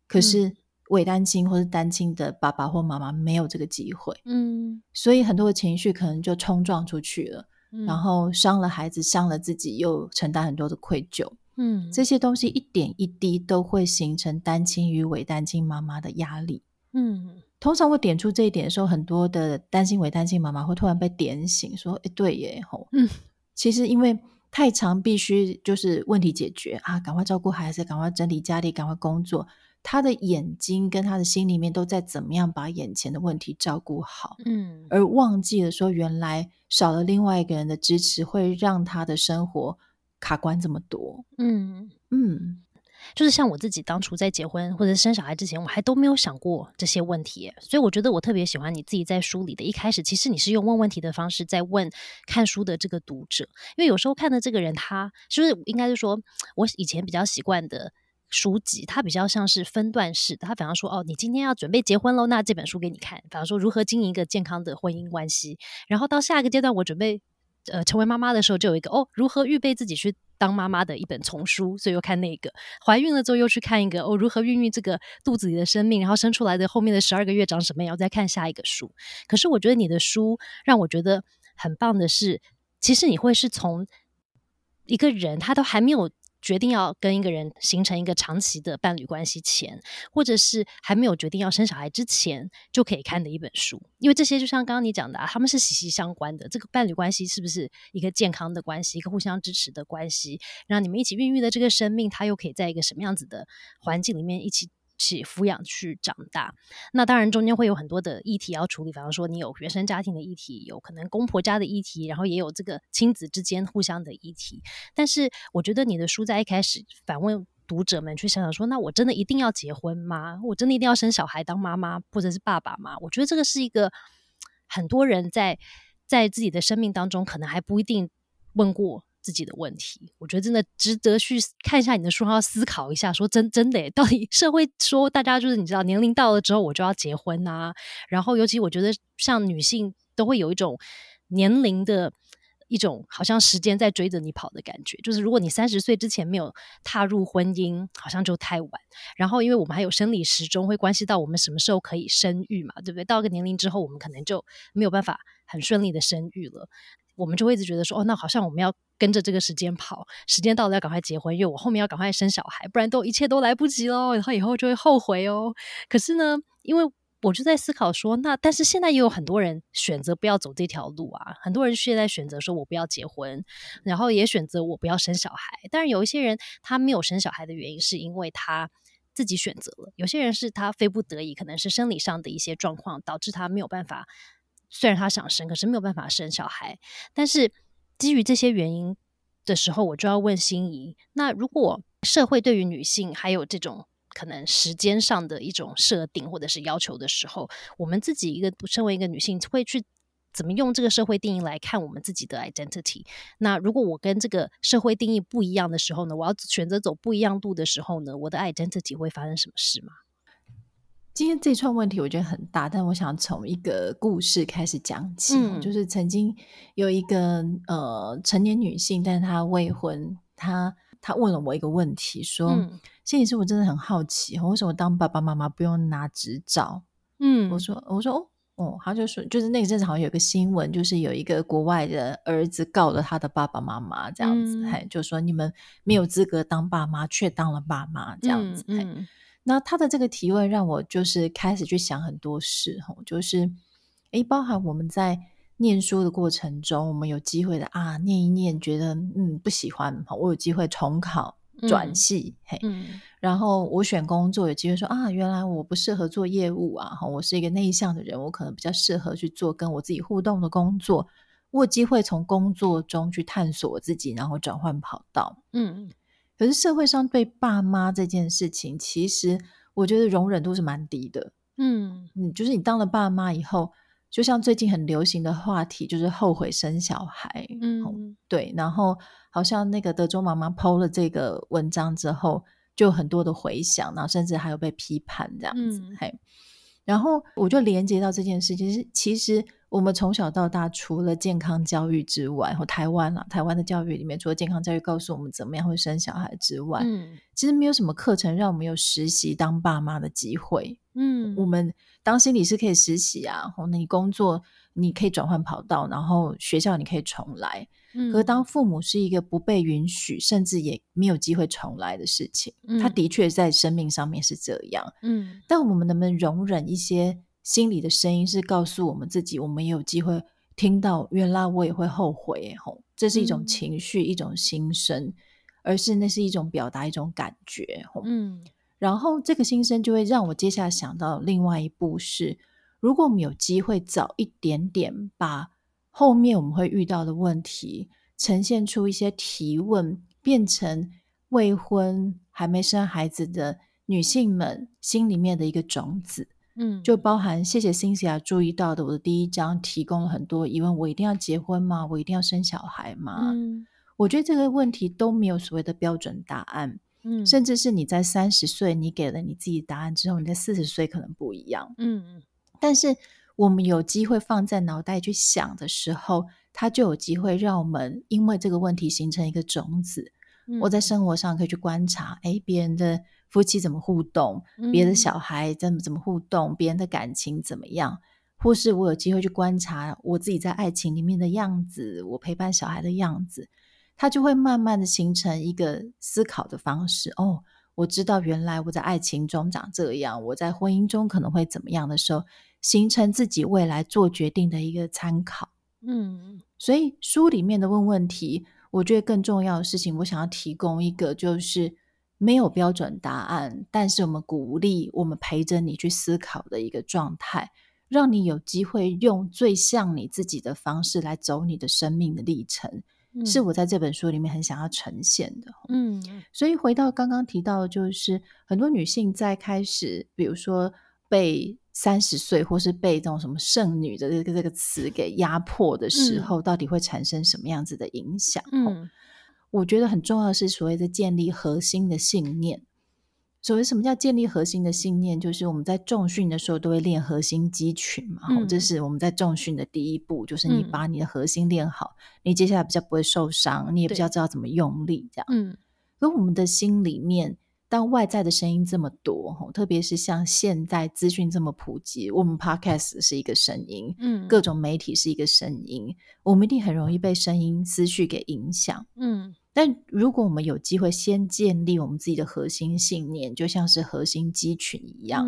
可是伪单亲或是单亲的爸爸或妈妈没有这个机会，嗯，所以很多的情绪可能就冲撞出去了，然后伤了孩子，伤了自己，又承担很多的愧疚，嗯，这些东西一点一滴都会形成单亲与伪单亲妈妈的压力，嗯。通常我点出这一点的时候，很多的单亲伪单亲妈妈会突然被点醒，说：“哎，对耶，吼，嗯，其实因为太长，必须就是问题解决啊，赶快照顾孩子，赶快整理家里，赶快工作。他的眼睛跟他的心里面都在怎么样把眼前的问题照顾好，嗯，而忘记了说，原来少了另外一个人的支持，会让他的生活卡关这么多，嗯。嗯。”就是像我自己当初在结婚或者生小孩之前，我还都没有想过这些问题，所以我觉得我特别喜欢你自己在书里的一开始，其实你是用问问题的方式在问看书的这个读者，因为有时候看的这个人，他就是应该是说，我以前比较习惯的书籍，它比较像是分段式的，他反而说，哦，你今天要准备结婚喽，那这本书给你看，反而说如何经营一个健康的婚姻关系，然后到下一个阶段，我准备呃成为妈妈的时候，就有一个哦，如何预备自己去。当妈妈的一本丛书，所以又看那个；怀孕了之后又去看一个哦，如何孕育这个肚子里的生命，然后生出来的后面的十二个月长什么样，再看下一个书。可是我觉得你的书让我觉得很棒的是，其实你会是从一个人他都还没有。决定要跟一个人形成一个长期的伴侣关系前，或者是还没有决定要生小孩之前，就可以看的一本书。因为这些就像刚刚你讲的，啊，他们是息息相关的。这个伴侣关系是不是一个健康的关系，一个互相支持的关系？让你们一起孕育的这个生命，它又可以在一个什么样子的环境里面一起？去抚养去长大，那当然中间会有很多的议题要处理，比方说你有原生家庭的议题，有可能公婆家的议题，然后也有这个亲子之间互相的议题。但是我觉得你的书在一开始反问读者们去想想说，那我真的一定要结婚吗？我真的一定要生小孩当妈妈或者是爸爸吗？我觉得这个是一个很多人在在自己的生命当中可能还不一定问过。自己的问题，我觉得真的值得去看一下你的书，然后思考一下，说真真的，[laughs] 到底社会说大家就是你知道，年龄到了之后我就要结婚啊，然后尤其我觉得像女性都会有一种年龄的一种好像时间在追着你跑的感觉，就是如果你三十岁之前没有踏入婚姻，好像就太晚。然后因为我们还有生理时钟会关系到我们什么时候可以生育嘛，对不对？到个年龄之后，我们可能就没有办法很顺利的生育了。我们就会一直觉得说，哦，那好像我们要跟着这个时间跑，时间到了要赶快结婚，因为我后面要赶快生小孩，不然都一切都来不及喽，然后以后就会后悔哦。可是呢，因为我就在思考说，那但是现在也有很多人选择不要走这条路啊，很多人现在选择说我不要结婚，然后也选择我不要生小孩。当然有一些人他没有生小孩的原因是因为他自己选择了，有些人是他非不得已，可能是生理上的一些状况导致他没有办法。虽然他想生，可是没有办法生小孩。但是基于这些原因的时候，我就要问心仪：那如果社会对于女性还有这种可能时间上的一种设定或者是要求的时候，我们自己一个身为一个女性，会去怎么用这个社会定义来看我们自己的 identity？那如果我跟这个社会定义不一样的时候呢？我要选择走不一样路的时候呢？我的 identity 会发生什么事吗？今天这串问题我觉得很大，但我想从一个故事开始讲起。就是曾经有一个呃成年女性，但是她未婚，她她问了我一个问题，说：“心理师，我真的很好奇，为什么当爸爸妈妈不用拿执照？”嗯，我说我说哦哦，他就说就是那个阵子好像有个新闻，就是有一个国外的儿子告了他的爸爸妈妈，这样子，嘿，就说你们没有资格当爸妈，却当了爸妈，这样子，嗯。那他的这个提问让我就是开始去想很多事吼，就是诶，包含我们在念书的过程中，我们有机会的啊，念一念，觉得嗯不喜欢，我有机会重考转系，嘿，然后我选工作有机会说啊，原来我不适合做业务啊，哈，我是一个内向的人，我可能比较适合去做跟我自己互动的工作，我有机会从工作中去探索我自己，然后转换跑道，嗯。可是社会上对爸妈这件事情，其实我觉得容忍度是蛮低的。嗯。嗯，就是你当了爸妈以后，就像最近很流行的话题，就是后悔生小孩。嗯，对。然后好像那个德州妈妈抛了这个文章之后，就很多的回响，然后甚至还有被批判这样子。嘿，然后我就连接到这件事情是，其实。我们从小到大，除了健康教育之外，或台湾啊，台湾的教育里面，除了健康教育告诉我们怎么样会生小孩之外，嗯，其实没有什么课程让我们有实习当爸妈的机会。嗯，我们当心理师可以实习啊，或你工作你可以转换跑道，然后学校你可以重来。可当父母是一个不被允许，甚至也没有机会重来的事情。他的确在生命上面是这样。嗯，但我们能不能容忍一些？心理的声音是告诉我们自己，我们也有机会听到，原来我也会后悔，吼，这是一种情绪，一种心声，而是那是一种表达，一种感觉，嗯，然后这个心声就会让我接下来想到另外一步是，如果我们有机会早一点点把后面我们会遇到的问题呈现出一些提问，变成未婚还没生孩子的女性们心里面的一个种子。嗯，就包含谢谢 Cynthia 注意到的，我的第一章提供了很多疑问：我一定要结婚吗？我一定要生小孩吗？嗯，我觉得这个问题都没有所谓的标准答案。嗯，甚至是你在三十岁，你给了你自己答案之后，你在四十岁可能不一样。嗯嗯，但是我们有机会放在脑袋去想的时候，它就有机会让我们因为这个问题形成一个种子。我在生活上可以去观察，哎，别人的。夫妻怎么互动？别的小孩怎么怎么互动？别人的感情怎么样？或是我有机会去观察我自己在爱情里面的样子，我陪伴小孩的样子，他就会慢慢的形成一个思考的方式。哦，我知道原来我在爱情中长这样，我在婚姻中可能会怎么样的时候，形成自己未来做决定的一个参考。嗯，所以书里面的问问题，我觉得更重要的事情，我想要提供一个就是。没有标准答案，但是我们鼓励我们陪着你去思考的一个状态，让你有机会用最像你自己的方式来走你的生命的历程，是我在这本书里面很想要呈现的。嗯，所以回到刚刚提到，就是很多女性在开始，比如说被三十岁或是被这种什么剩女的这个这个词给压迫的时候，到底会产生什么样子的影响？嗯。我觉得很重要的是所谓的建立核心的信念。所谓什么叫建立核心的信念？就是我们在重训的时候都会练核心肌群嘛，这是我们在重训的第一步，就是你把你的核心练好，你接下来比较不会受伤，你也比较知道怎么用力这样。嗯，而我们的心里面，当外在的声音这么多，特别是像现在资讯这么普及，我们 Podcast 是一个声音，嗯，各种媒体是一个声音，我们一定很容易被声音思绪给影响，嗯。但如果我们有机会先建立我们自己的核心信念，就像是核心肌群一样，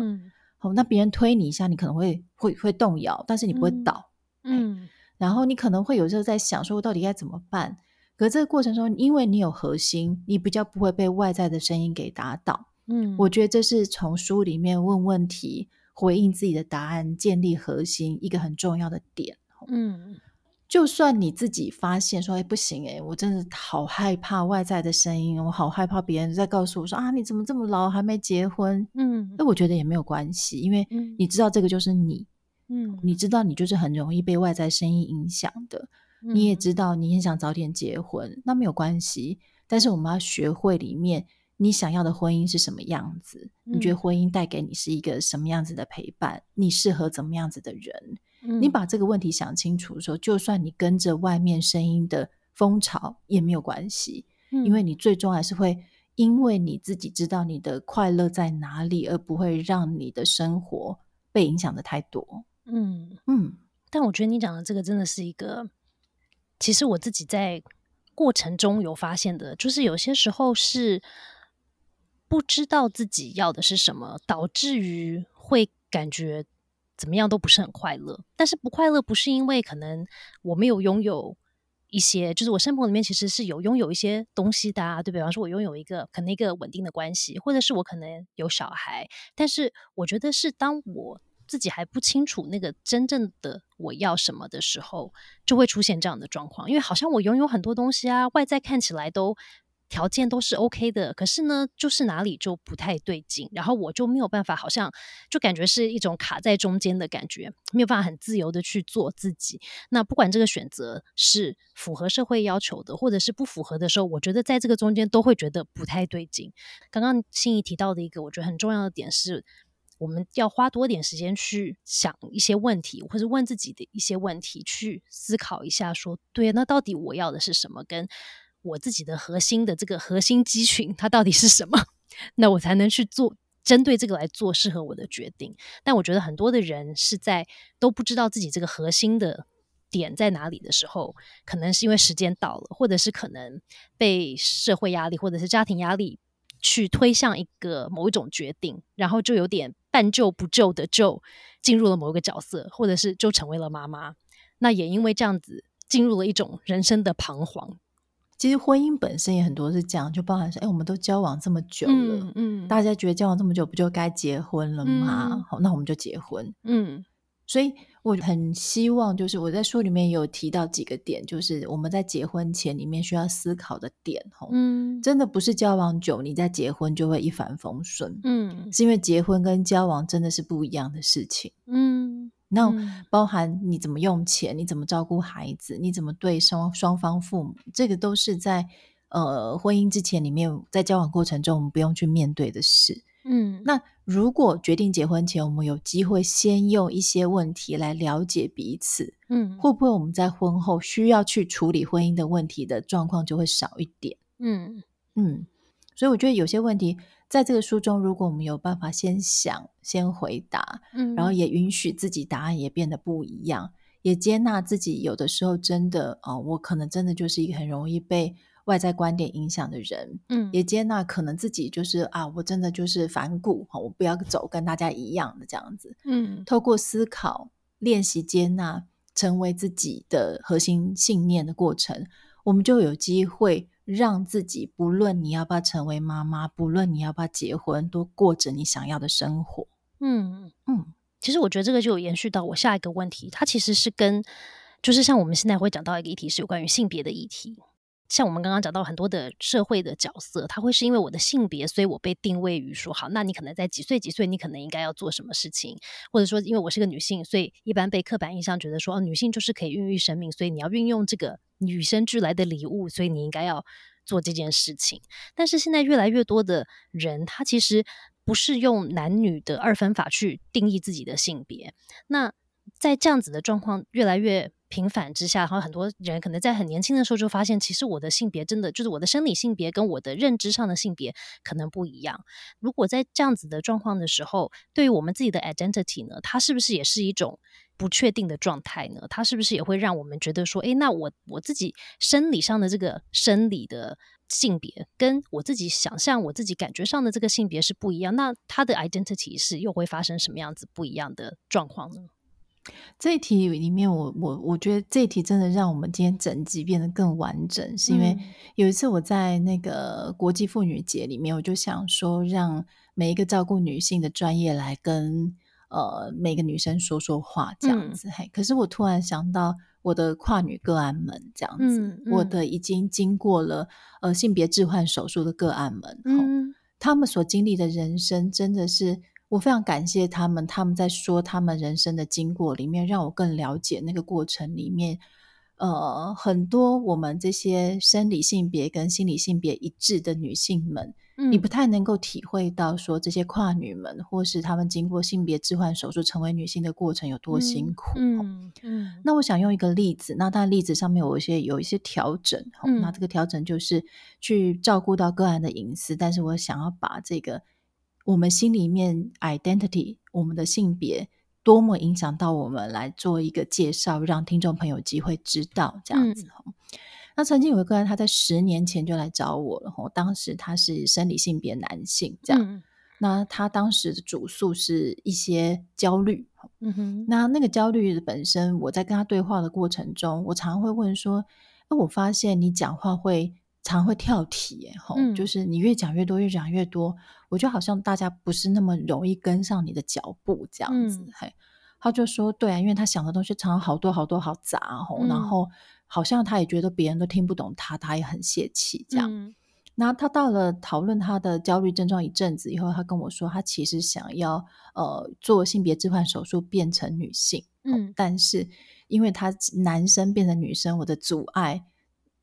好，那别人推你一下，你可能会会会动摇，但是你不会倒，嗯，然后你可能会有时候在想说，我到底该怎么办？可这个过程中，因为你有核心，你比较不会被外在的声音给打倒，嗯，我觉得这是从书里面问问题、回应自己的答案、建立核心一个很重要的点，嗯。就算你自己发现说，哎，不行，哎，我真的好害怕外在的声音，我好害怕别人在告诉我说，啊，你怎么这么老还没结婚？嗯，那我觉得也没有关系，因为你知道这个就是你，嗯，你知道你就是很容易被外在声音影响的，你也。知道你很想早点结婚，那没有关系，但是我们要学会里面你想要的婚姻是什么样子，你觉得婚姻带给你是一个什么样子的陪伴，你适合怎么样子的人？你把这个问题想清楚的时候，就算你跟着外面声音的风潮也没有关系，因为你最终还是会因为你自己知道你的快乐在哪里，而不会让你的生活被影响的太多。嗯嗯，但我觉得你讲的这个真的是一个，其实我自己在过程中有发现的，就是有些时候是不知道自己要的是什么，导致于会感觉。怎么样都不是很快乐，但是不快乐不是因为可能我没有拥有一些，就是我生活里面其实是有拥有一些东西的，啊对比方说我拥有一个可能一个稳定的关系，或者是我可能有小孩，但是我觉得是当我自己还不清楚那个真正的我要什么的时候，就会出现这样的状况，因为好像我拥有很多东西啊，外在看起来都条件都是 OK 的，可是呢，就是哪里就不太对劲，然后我就没有办法，好像就感觉是一种卡在中间的感觉，没有办法很自由的去做自己。那不管这个选择是符合社会要求的，或者是不符合的时候，我觉得在这个中间都会觉得不太对劲。刚刚心怡提到的一个我觉得很重要的点是。我们要花多点时间去想一些问题，或者问自己的一些问题，去思考一下，说对，那到底我要的是什么？跟我自己的核心的这个核心肌群，它到底是什么？那我才能去做针对这个来做适合我的决定。但我觉得很多的人是在都不知道自己这个核心的点在哪里的时候，可能是因为时间到了，或者是可能被社会压力或者是家庭压力去推向一个某一种决定，然后就有点。半救不救的就进入了某一个角色，或者是就成为了妈妈。那也因为这样子进入了一种人生的彷徨。其实婚姻本身也很多是这样，就包含说，哎，我们都交往这么久了，嗯，大家觉得交往这么久不就该结婚了吗？好，那我们就结婚，嗯。所以我很希望，就是我在书里面有提到几个点，就是我们在结婚前里面需要思考的点。吼，嗯，真的不是交往久，你在结婚就会一帆风顺。嗯，是因为结婚跟交往真的是不一样的事情。嗯，那包含你怎么用钱，你怎么照顾孩子，你怎么对双双方父母，这个都是在呃婚姻之前里面，在交往过程中我们不用去面对的事。嗯，那如果决定结婚前，我们有机会先用一些问题来了解彼此，嗯，会不会我们在婚后需要去处理婚姻的问题的状况就会少一点？嗯。嗯，所以我觉得有些问题在这个书中，如果我们有办法先想、先回答，嗯，然后也允许自己答案也变得不一样，也接纳自己有的时候真的哦，我可能真的就是一个很容易被。外在观点影响的人，嗯，也接纳可能自己就是啊，我真的就是反骨哈，我不要走跟大家一样的这样子，嗯，透过思考、练习接纳，成为自己的核心信念的过程，我们就有机会让自己，不论你要不要成为妈妈，不论你要不要结婚，都过着你想要的生活。嗯嗯，其实我觉得这个就有延续到我下一个问题，它其实是跟就是像我们现在会讲到一个议题，是有关于性别的议题。像我们刚刚讲到很多的社会的角色，他会是因为我的性别，所以我被定位于说好，那你可能在几岁几岁，你可能应该要做什么事情，或者说因为我是个女性，所以一般被刻板印象觉得说，哦，女性就是可以孕育生命，所以你要运用这个与生俱来的礼物，所以你应该要做这件事情。但是现在越来越多的人，他其实不是用男女的二分法去定义自己的性别。那在这样子的状况越来越。平反之下，然后很多人可能在很年轻的时候就发现，其实我的性别真的就是我的生理性别跟我的认知上的性别可能不一样。如果在这样子的状况的时候，对于我们自己的 identity 呢，它是不是也是一种不确定的状态呢？它是不是也会让我们觉得说，诶，那我我自己生理上的这个生理的性别，跟我自己想象、我自己感觉上的这个性别是不一样，那它的 identity 是又会发生什么样子不一样的状况呢？这一题里面，我我我觉得这一题真的让我们今天整集变得更完整，是因为有一次我在那个国际妇女节里面，我就想说让每一个照顾女性的专业来跟呃每个女生说说话这样子。嘿，可是我突然想到我的跨女个案们这样子，我的已经经过了呃性别置换手术的个案们，嗯，他们所经历的人生真的是。我非常感谢他们，他们在说他们人生的经过里面，让我更了解那个过程里面，呃，很多我们这些生理性别跟心理性别一致的女性们，你不太能够体会到说这些跨女们，或是他们经过性别置换手术成为女性的过程有多辛苦。嗯嗯。那我想用一个例子，那当然例子上面有一些有一些调整，那这个调整就是去照顾到个案的隐私，但是我想要把这个。我们心里面 identity，我们的性别多么影响到我们来做一个介绍，让听众朋友机会知道这样子那曾经有一个人，他在十年前就来找我了哈。当时他是生理性别男性，这样。那他当时的主诉是一些焦虑。嗯哼。那那个焦虑本身，我在跟他对话的过程中，我常常会问说：“那我发现你讲话会。”常会跳题，吼，就是你越讲越多，越讲越多，我觉得好像大家不是那么容易跟上你的脚步这样子。嘿，他就说，对啊，因为他想的东西常常好多好多好杂，吼，然后好像他也觉得别人都听不懂他，他也很泄气这样。那他到了讨论他的焦虑症状一阵子以后，他跟我说，他其实想要呃做性别置换手术变成女性，嗯，但是因为他男生变成女生，我的阻碍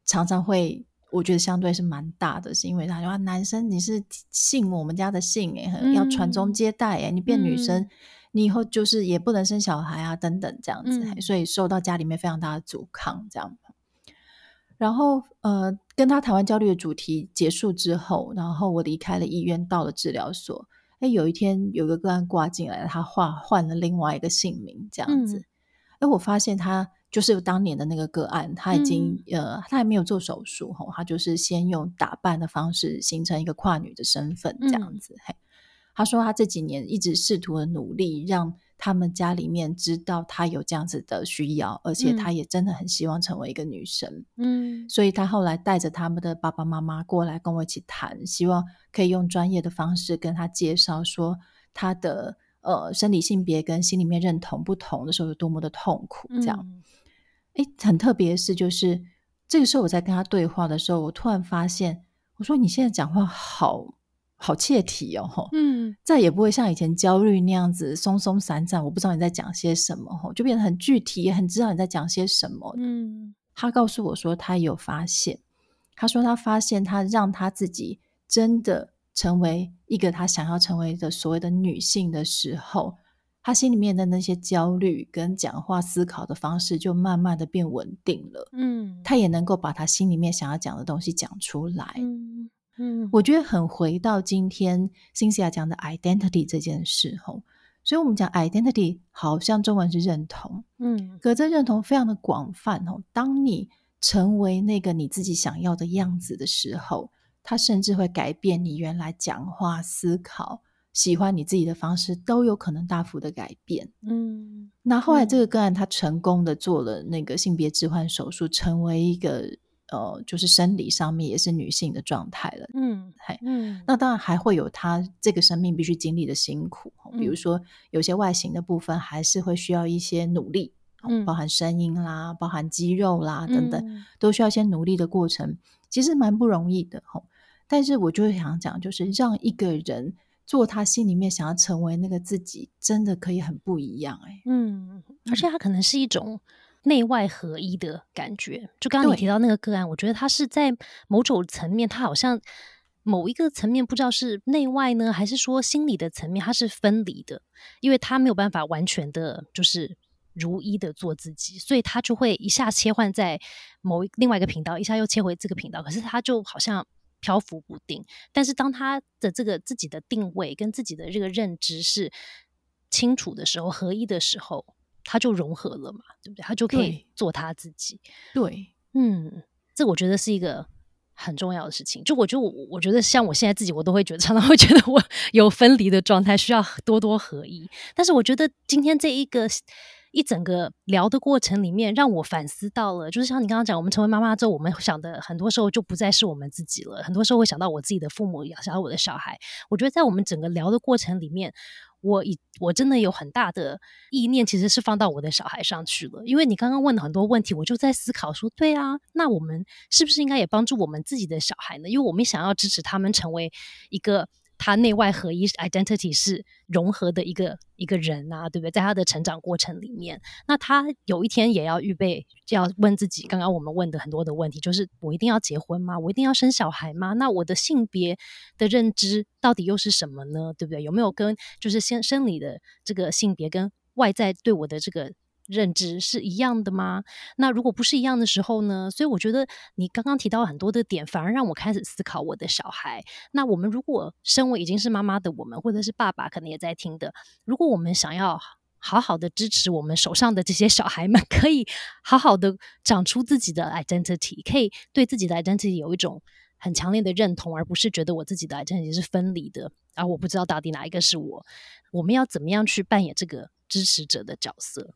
常常会。我觉得相对是蛮大的，是因为他说男生你是姓我们家的姓哎，要传宗接代哎，你变女生，你以后就是也不能生小孩啊，等等这样子，所以受到家里面非常大的阻抗这样。然后呃，跟他谈完焦虑的主题结束之后，然后我离开了医院，到了治疗所。哎，有一天有个个案挂进来，他换换了另外一个姓名这样子。哎，我发现他。就是当年的那个个案，他已经呃，他还没有做手术吼，他就是先用打扮的方式形成一个跨女的身份这样子。嘿，他说他这几年一直试图的努力，让他们家里面知道他有这样子的需要，而且他也真的很希望成为一个女生。嗯，所以他后来带着他们的爸爸妈妈过来跟我一起谈，希望可以用专业的方式跟他介绍说他的呃生理性别跟心里面认同不同的时候有多么的痛苦这样。哎，很特别的是，就是这个时候我在跟他对话的时候，我突然发现，我说你现在讲话好好切题哦，嗯，再也不会像以前焦虑那样子松松散散，我不知道你在讲些什么，吼，就变得很具体，也很知道你在讲些什么。嗯，他告诉我说，他有发现，他说他发现他让他自己真的成为一个他想要成为的所谓的女性的时候。他心里面的那些焦虑跟讲话思考的方式就慢慢的变稳定了，嗯，他也能够把他心里面想要讲的东西讲出来，嗯嗯，我觉得很回到今天辛西亚讲的 identity 这件事吼，所以我们讲 identity 好像中文是认同，嗯，可这认同非常的广泛哦，当你成为那个你自己想要的样子的时候，它甚至会改变你原来讲话思考。喜欢你自己的方式都有可能大幅的改变。嗯，那后来这个个案他成功的做了那个性别置换手术，成为一个呃，就是生理上面也是女性的状态了。嗯，嘿，嗯，那当然还会有他这个生命必须经历的辛苦，比如说有些外形的部分还是会需要一些努力，嗯，包含声音啦，包含肌肉啦等等，都需要一些努力的过程，其实蛮不容易的。吼，但是我就想讲，就是让一个人。做他心里面想要成为那个自己，真的可以很不一样哎。嗯，而且他可能是一种内外合一的感觉。就刚刚你提到那个个案，我觉得他是在某种层面，他好像某一个层面不知道是内外呢，还是说心理的层面，他是分离的，因为他没有办法完全的，就是如一的做自己，所以他就会一下切换在某一另外一个频道，一下又切回这个频道，可是他就好像。漂浮不定，但是当他的这个自己的定位跟自己的这个认知是清楚的时候，合一的时候，他就融合了嘛，对不对？他就可以做他自己。对，嗯，这我觉得是一个很重要的事情。就我觉得，我我觉得像我现在自己，我都会觉得常常会觉得我 [laughs] 有分离的状态，需要多多合一。但是我觉得今天这一个。一整个聊的过程里面，让我反思到了，就是像你刚刚讲，我们成为妈妈之后，我们想的很多时候就不再是我们自己了，很多时候会想到我自己的父母，想到我的小孩。我觉得在我们整个聊的过程里面，我以我真的有很大的意念，其实是放到我的小孩上去了。因为你刚刚问了很多问题，我就在思考说，对啊，那我们是不是应该也帮助我们自己的小孩呢？因为我们想要支持他们成为一个。他内外合一，identity 是融合的一个一个人啊，对不对？在他的成长过程里面，那他有一天也要预备，要问自己，刚刚我们问的很多的问题，就是我一定要结婚吗？我一定要生小孩吗？那我的性别的认知到底又是什么呢？对不对？有没有跟就是先生理的这个性别跟外在对我的这个？认知是一样的吗？那如果不是一样的时候呢？所以我觉得你刚刚提到很多的点，反而让我开始思考我的小孩。那我们如果身为已经是妈妈的我们，或者是爸爸，可能也在听的，如果我们想要好好的支持我们手上的这些小孩们，可以好好的长出自己的 identity，可以对自己的 identity 有一种很强烈的认同，而不是觉得我自己的 identity 是分离的而！我不知道到底哪一个是我。我们要怎么样去扮演这个支持者的角色？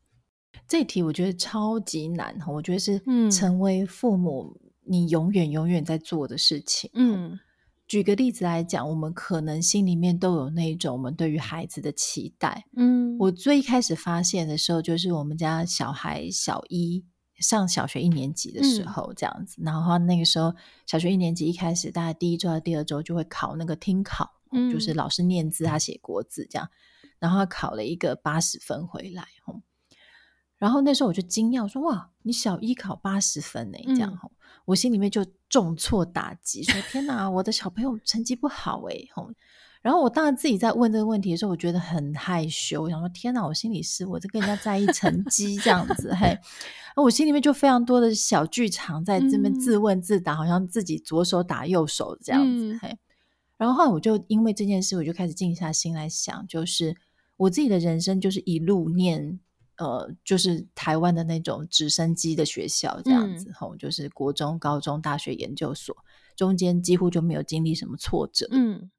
这题我觉得超级难哈，我觉得是成为父母你永远永远在做的事情。嗯，举个例子来讲，我们可能心里面都有那种我们对于孩子的期待。嗯，我最开始发现的时候，就是我们家小孩小一，上小学一年级的时候这样子，然后那个时候小学一年级一开始，大概第一周到第二周就会考那个听考，就是老师念字，他写国字这样，然后他考了一个八十分回来，吼，然后那时候我就惊讶说：“哇，你小一考八十分呢？”这样吼，我心里面就重挫打击，说：“天哪，我的小朋友成绩不好哎！”吼。然后我当然自己在问这个问题的时候，我觉得很害羞，我想说天哪，我心里是我在跟人家在意成绩这样子，嘿，我心里面就非常多的小剧场在这边自问自答，好像自己左手打右手这样子，嘿。然后后来我就因为这件事，我就开始静下心来想，就是我自己的人生就是一路念，呃，就是台湾的那种直升机的学校这样子，吼，就是国中、高中、大学、研究所，中间几乎就没有经历什么挫折，嗯。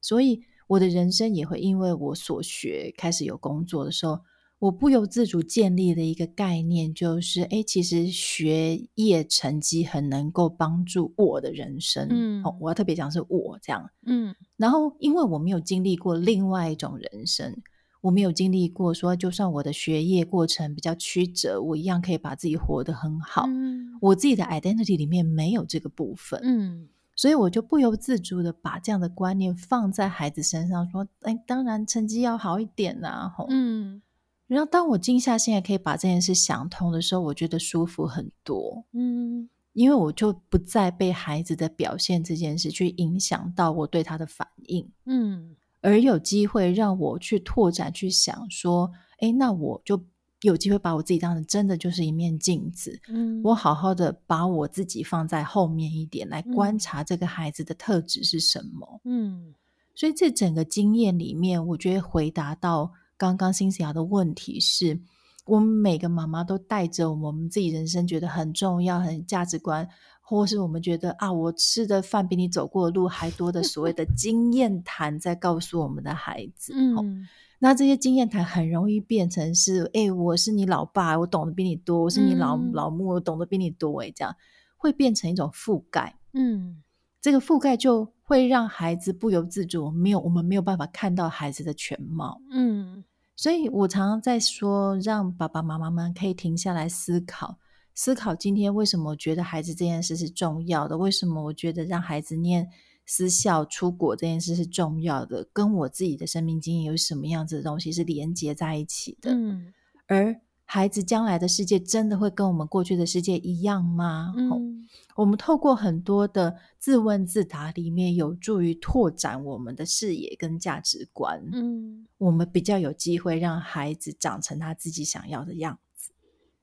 所以我的人生也会因为我所学开始有工作的时候，我不由自主建立的一个概念就是：哎，其实学业成绩很能够帮助我的人生。嗯，哦，我要特别讲是我这样。嗯，然后因为我没有经历过另外一种人生，我没有经历过说，就算我的学业过程比较曲折，我一样可以把自己活得很好。嗯，我自己的 identity 里面没有这个部分。嗯。所以我就不由自主的把这样的观念放在孩子身上，说：“哎，当然成绩要好一点呐。”吼，嗯。然后当我静下心来可以把这件事想通的时候，我觉得舒服很多。嗯，因为我就不再被孩子的表现这件事去影响到我对他的反应。嗯，而有机会让我去拓展，去想说：“哎，那我就。”有机会把我自己当成真的就是一面镜子，嗯，我好好的把我自己放在后面一点来观察这个孩子的特质是什么，嗯，所以这整个经验里面，我觉得回答到刚刚辛思雅的问题是，我们每个妈妈都带着我们自己人生觉得很重要、很价值观，或是我们觉得啊，我吃的饭比你走过的路还多的所谓的 [laughs] 经验谈，在告诉我们的孩子，嗯。那这些经验谈很容易变成是，哎，我是你老爸，我懂得比你多；我是你老老母，我懂得比你多。哎，这样会变成一种覆盖。嗯，这个覆盖就会让孩子不由自主，没有我们没有办法看到孩子的全貌。嗯，所以我常常在说，让爸爸妈妈们可以停下来思考，思考今天为什么我觉得孩子这件事是重要的？为什么我觉得让孩子念？私校出国这件事是重要的，跟我自己的生命经验有什么样子的东西是连接在一起的。嗯，而孩子将来的世界真的会跟我们过去的世界一样吗？嗯，我们透过很多的自问自答，里面有助于拓展我们的视野跟价值观。嗯，我们比较有机会让孩子长成他自己想要的样子。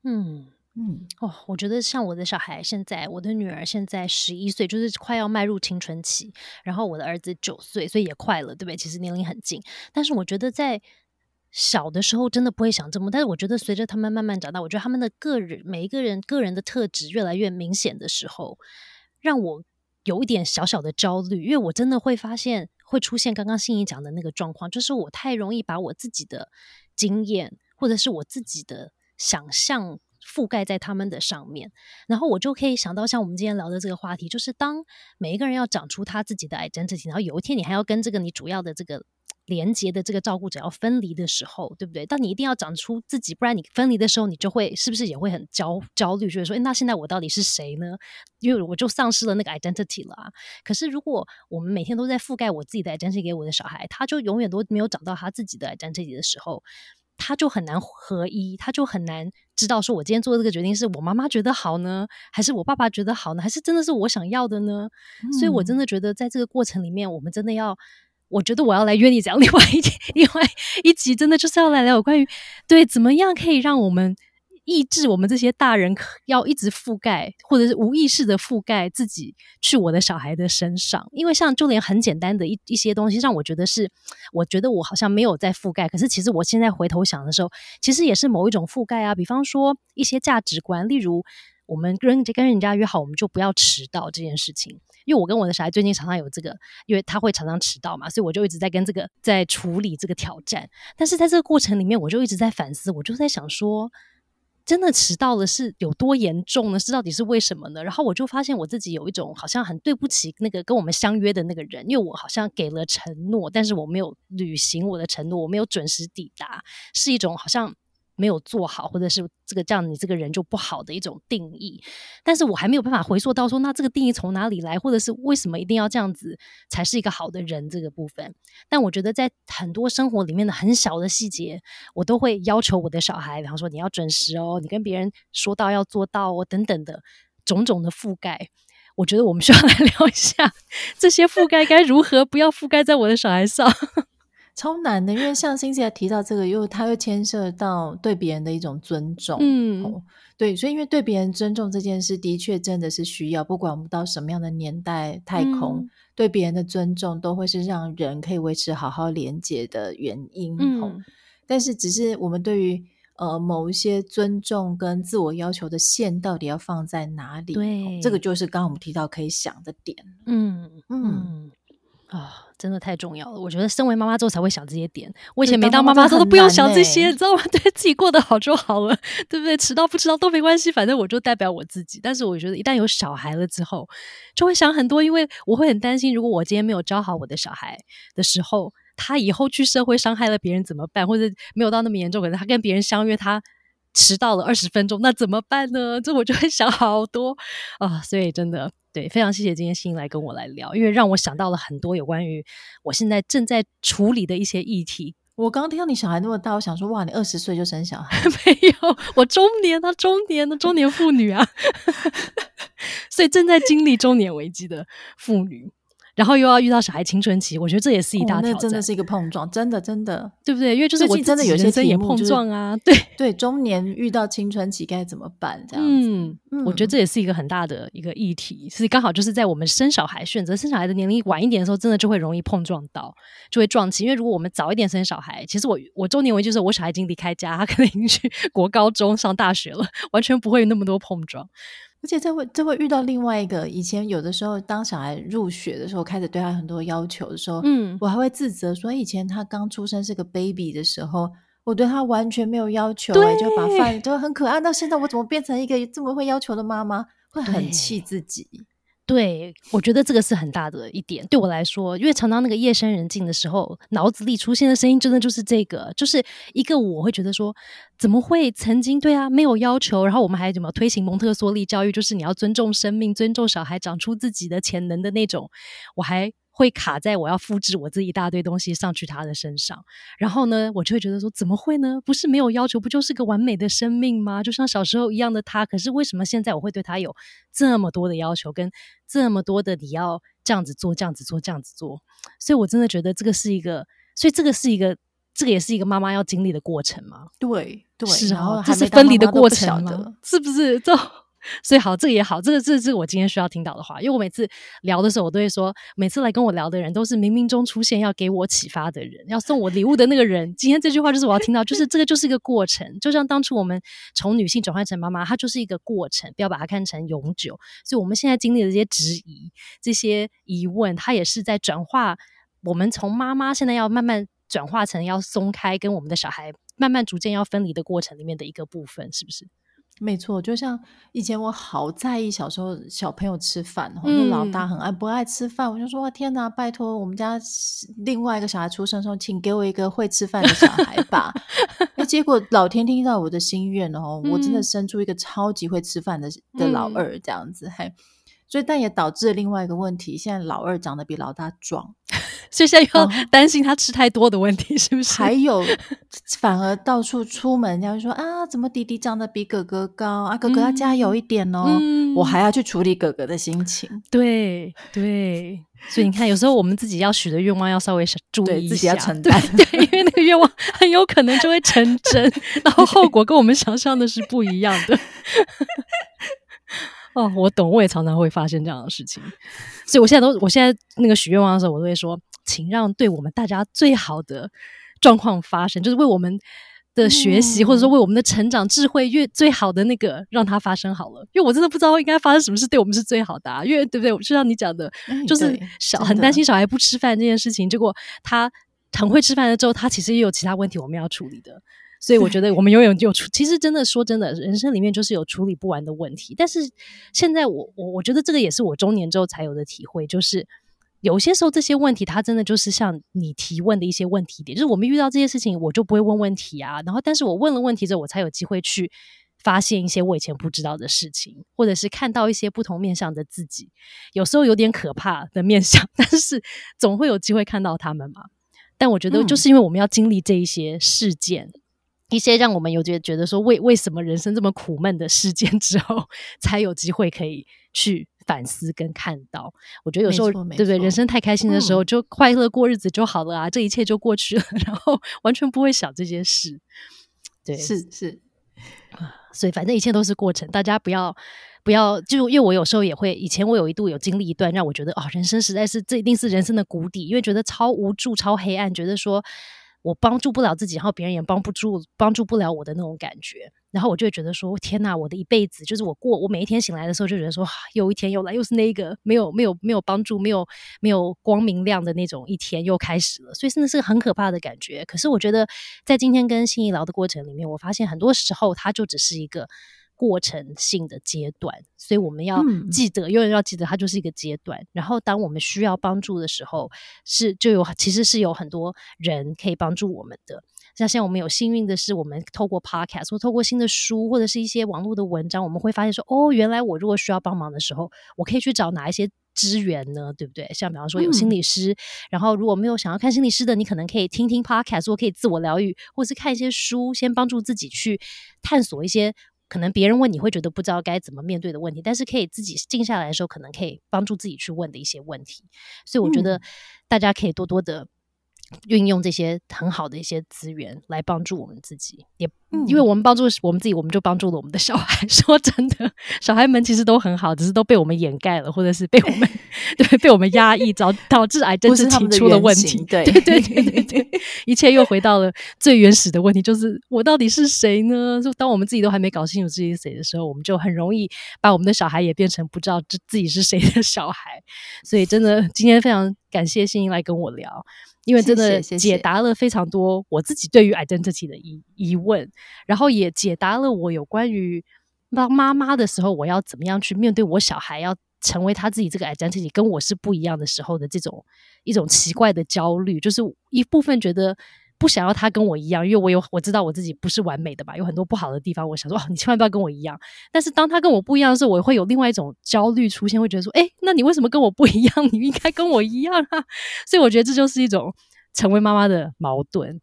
嗯。嗯哦，我觉得像我的小孩现在，我的女儿现在十一岁，就是快要迈入青春期，然后我的儿子九岁，所以也快了，对不对？其实年龄很近，但是我觉得在小的时候真的不会想这么，但是我觉得随着他们慢慢长大，我觉得他们的个人每一个人个人的特质越来越明显的时候，让我有一点小小的焦虑，因为我真的会发现会出现刚刚心怡讲的那个状况，就是我太容易把我自己的经验或者是我自己的想象。覆盖在他们的上面，然后我就可以想到，像我们今天聊的这个话题，就是当每一个人要长出他自己的 identity，然后有一天你还要跟这个你主要的这个连接的这个照顾者要分离的时候，对不对？但你一定要长出自己，不然你分离的时候，你就会是不是也会很焦焦虑，就是说，那现在我到底是谁呢？因为我就丧失了那个 identity 了啊。可是如果我们每天都在覆盖我自己的 identity 给我的小孩，他就永远都没有找到他自己的 identity 的时候。他就很难合一，他就很难知道说，我今天做的这个决定是我妈妈觉得好呢，还是我爸爸觉得好呢，还是真的是我想要的呢？所以我真的觉得，在这个过程里面，我们真的要，我觉得我要来约你讲另外一 [laughs] 另外一集，真的就是要来聊有关于对怎么样可以让我们。抑制我们这些大人要一直覆盖，或者是无意识的覆盖自己去我的小孩的身上，因为像就连很简单的一一些东西，让我觉得是，我觉得我好像没有在覆盖，可是其实我现在回头想的时候，其实也是某一种覆盖啊。比方说一些价值观，例如我们跟跟人家约好，我们就不要迟到这件事情。因为我跟我的小孩最近常常有这个，因为他会常常迟到嘛，所以我就一直在跟这个在处理这个挑战。但是在这个过程里面，我就一直在反思，我就在想说。真的迟到了是有多严重呢？是到底是为什么呢？然后我就发现我自己有一种好像很对不起那个跟我们相约的那个人，因为我好像给了承诺，但是我没有履行我的承诺，我没有准时抵达，是一种好像没有做好，或者是这个这样你这个人就不好的一种定义。但是我还没有办法回溯到说，那这个定义从哪里来，或者是为什么一定要这样子才是一个好的人这个部分。但我觉得在很多生活里面的很小的细节，我都会要求我的小孩，比方说你要准时哦，你跟别人说到要做到哦，等等的种种的覆盖。我觉得我们需要来 [laughs] 聊一下这些覆盖该如何不要覆盖在我的小孩上。超难的，因为像星姐提到这个，又它又牵涉到对别人的一种尊重。嗯，对，所以因为对别人尊重这件事，的确真的是需要，不管我们到什么样的年代、太空，对别人的尊重都会是让人可以维持好好连接的原因。嗯，但是只是我们对于呃某一些尊重跟自我要求的线，到底要放在哪里？对，这个就是刚刚我们提到可以想的点。嗯嗯。啊，真的太重要了！我觉得身为妈妈之后才会想这些点。我以前没当妈妈的时候都不用想这些，你知道吗？[laughs] 对自己过得好就好了，对不对？迟到不迟到都没关系，反正我就代表我自己。但是我觉得一旦有小孩了之后，就会想很多，因为我会很担心，如果我今天没有教好我的小孩的时候，他以后去社会伤害了别人怎么办？或者没有到那么严重，可能他跟别人相约，他迟到了二十分钟，那怎么办呢？这我就会想好多啊，所以真的。对，非常谢谢今天欣来跟我来聊，因为让我想到了很多有关于我现在正在处理的一些议题。我刚刚听到你小孩那么大，我想说，哇，你二十岁就生小孩？[laughs] 没有，我中年啊，中年的中年妇女啊，[laughs] 所以正在经历中年危机的妇女。然后又要遇到小孩青春期，我觉得这也是一大挑战，真的是一个碰撞，真的真的，对不对？因为就是我真的有些也碰撞啊，对对，中年遇到青春期该怎么办？这样子，我觉得这也是一个很大的一个议题，是刚好就是在我们生小孩、选择生小孩的年龄晚一点的时候，真的就会容易碰撞到，就会撞起。因为如果我们早一点生小孩，其实我我中年危就是我小孩已经离开家，他可能已经去国高中上大学了，完全不会有那么多碰撞。而且这会这会遇到另外一个，以前有的时候当小孩入学的时候，开始对他很多要求的时候，嗯，我还会自责说，以前他刚出生是个 baby 的时候，我对他完全没有要求，欸，就把饭都很可爱，到现在我怎么变成一个这么会要求的妈妈，会很气自己。对，我觉得这个是很大的一点。对我来说，因为常常那个夜深人静的时候，脑子里出现的声音，真的就是这个，就是一个我会觉得说，怎么会曾经对啊没有要求，然后我们还怎么推行蒙特梭利教育，就是你要尊重生命，尊重小孩长出自己的潜能的那种，我还。会卡在我要复制我这一大堆东西上去他的身上，然后呢，我就会觉得说怎么会呢？不是没有要求，不就是个完美的生命吗？就像小时候一样的他，可是为什么现在我会对他有这么多的要求，跟这么多的你要这样子做、这样子做、这样子做？所以我真的觉得这个是一个，所以这个是一个，这个也是一个妈妈要经历的过程嘛？对对，是啊，这是分离的过程吗？是不是？这。所以好，这个也好，这个这是我今天需要听到的话，因为我每次聊的时候，我都会说，每次来跟我聊的人都是冥冥中出现要给我启发的人，要送我礼物的那个人。今天这句话就是我要听到，就是这个就是一个过程，就像当初我们从女性转换成妈妈，它就是一个过程，不要把它看成永久。所以我们现在经历的这些质疑、这些疑问，它也是在转化我们从妈妈现在要慢慢转化成要松开，跟我们的小孩慢慢逐渐要分离的过程里面的一个部分，是不是？没错，就像以前我好在意小时候小朋友吃饭，我、嗯老大很爱不爱吃饭，我就说天哪，拜托我们家另外一个小孩出生的时候，请给我一个会吃饭的小孩吧。那结果老天听到我的心愿哦，我真的生出一个超级会吃饭的的老二这样子，还所以但也导致另外一个问题，现在老二长得比老大壮。[laughs] 所以现在又要担心他吃太多的问题，是不是？还有，[laughs] 反而到处出门，人家说啊，怎么弟弟长得比哥哥高啊？哥哥要加油一点哦。我还要去处理哥哥的心情。对对，[laughs] 所以你看，有时候我们自己要许的愿望要稍微注意自己要承担，对，因为那个愿望很有可能就会成真，然后后果跟我们想象的是不一样的。哦，我懂，我也常常会发生这样的事情，所以我现在都，我现在那个许愿望的时候，我都会说。请让对我们大家最好的状况发生，就是为我们的学习，或者说为我们的成长、智慧越最好的那个，让它发生好了。因为我真的不知道应该发生什么事对我们是最好的，啊因为对不对？就像你讲的，就是小很担心小孩不吃饭这件事情，结果他很会吃饭了之后，他其实也有其他问题我们要处理的。所以我觉得我们永远就处，其实真的说真的，人生里面就是有处理不完的问题。但是现在我我我觉得这个也是我中年之后才有的体会，就是。有些时候这些问题，它真的就是像你提问的一些问题点，就是我们遇到这些事情，我就不会问问题啊。然后，但是我问了问题之后，我才有机会去发现一些我以前不知道的事情，或者是看到一些不同面向的自己。有时候有点可怕的面相，但是总会有机会看到他们嘛。但我觉得，就是因为我们要经历这一些事件。一些让我们有觉觉得说为为什么人生这么苦闷的事件 [laughs] 之后，才有机会可以去反思跟看到。我觉得有时候对不对？人生太开心的时候，就快乐过日子就好了啊，这一切就过去了，[laughs] 然后完全不会想这些事。对，是是所以反正一切都是过程，大家不要不要，就因为我有时候也会，以前我有一度有经历一段让我觉得啊，人生实在是这一定是人生的谷底，因为觉得超无助、超黑暗，觉得说。我帮助不了自己，然后别人也帮不住，帮助不了我的那种感觉，然后我就会觉得说：天哪，我的一辈子就是我过，我每一天醒来的时候就觉得说，又一天又来，又是那个没有没有没有帮助、没有没有光明亮的那种一天又开始了，所以真的是很可怕的感觉。可是我觉得，在今天跟心仪聊的过程里面，我发现很多时候它就只是一个。过程性的阶段，所以我们要记得，永远要记得，它就是一个阶段。然后，当我们需要帮助的时候，是就有其实是有很多人可以帮助我们的。像现在我们有幸运的是，我们透过 Podcast 或透过新的书或者是一些网络的文章，我们会发现说，哦，原来我如果需要帮忙的时候，我可以去找哪一些资源呢？对不对？像比方说有心理师，然后如果没有想要看心理师的，你可能可以听听 Podcast，或可以自我疗愈，或是看一些书，先帮助自己去探索一些。可能别人问你会觉得不知道该怎么面对的问题，但是可以自己静下来的时候，可能可以帮助自己去问的一些问题。所以我觉得大家可以多多的。运用这些很好的一些资源来帮助我们自己，也因为我们帮助我们自己，我们就帮助了我们的小孩。[laughs] 说真的，小孩们其实都很好，只是都被我们掩盖了，或者是被我们 [laughs] 对被我们压抑，导导致癌症是提出了问题。[laughs] 对对对对对，一切又回到了最原始的问题，就是我到底是谁呢？就当我们自己都还没搞清楚自己是谁的时候，我们就很容易把我们的小孩也变成不知道自自己是谁的小孩。所以，真的今天非常感谢欣欣来跟我聊。因为真的解答了非常多我自己对于 identity 的疑疑问，然后也解答了我有关于当妈妈的时候，我要怎么样去面对我小孩要成为他自己这个 identity 跟我是不一样的时候的这种一种奇怪的焦虑，就是一部分觉得。不想要他跟我一样，因为我有我知道我自己不是完美的吧，有很多不好的地方。我想说，哦，你千万不要跟我一样。但是当他跟我不一样的时候，我会有另外一种焦虑出现，会觉得说，哎，那你为什么跟我不一样？你应该跟我一样啊！所以我觉得这就是一种成为妈妈的矛盾。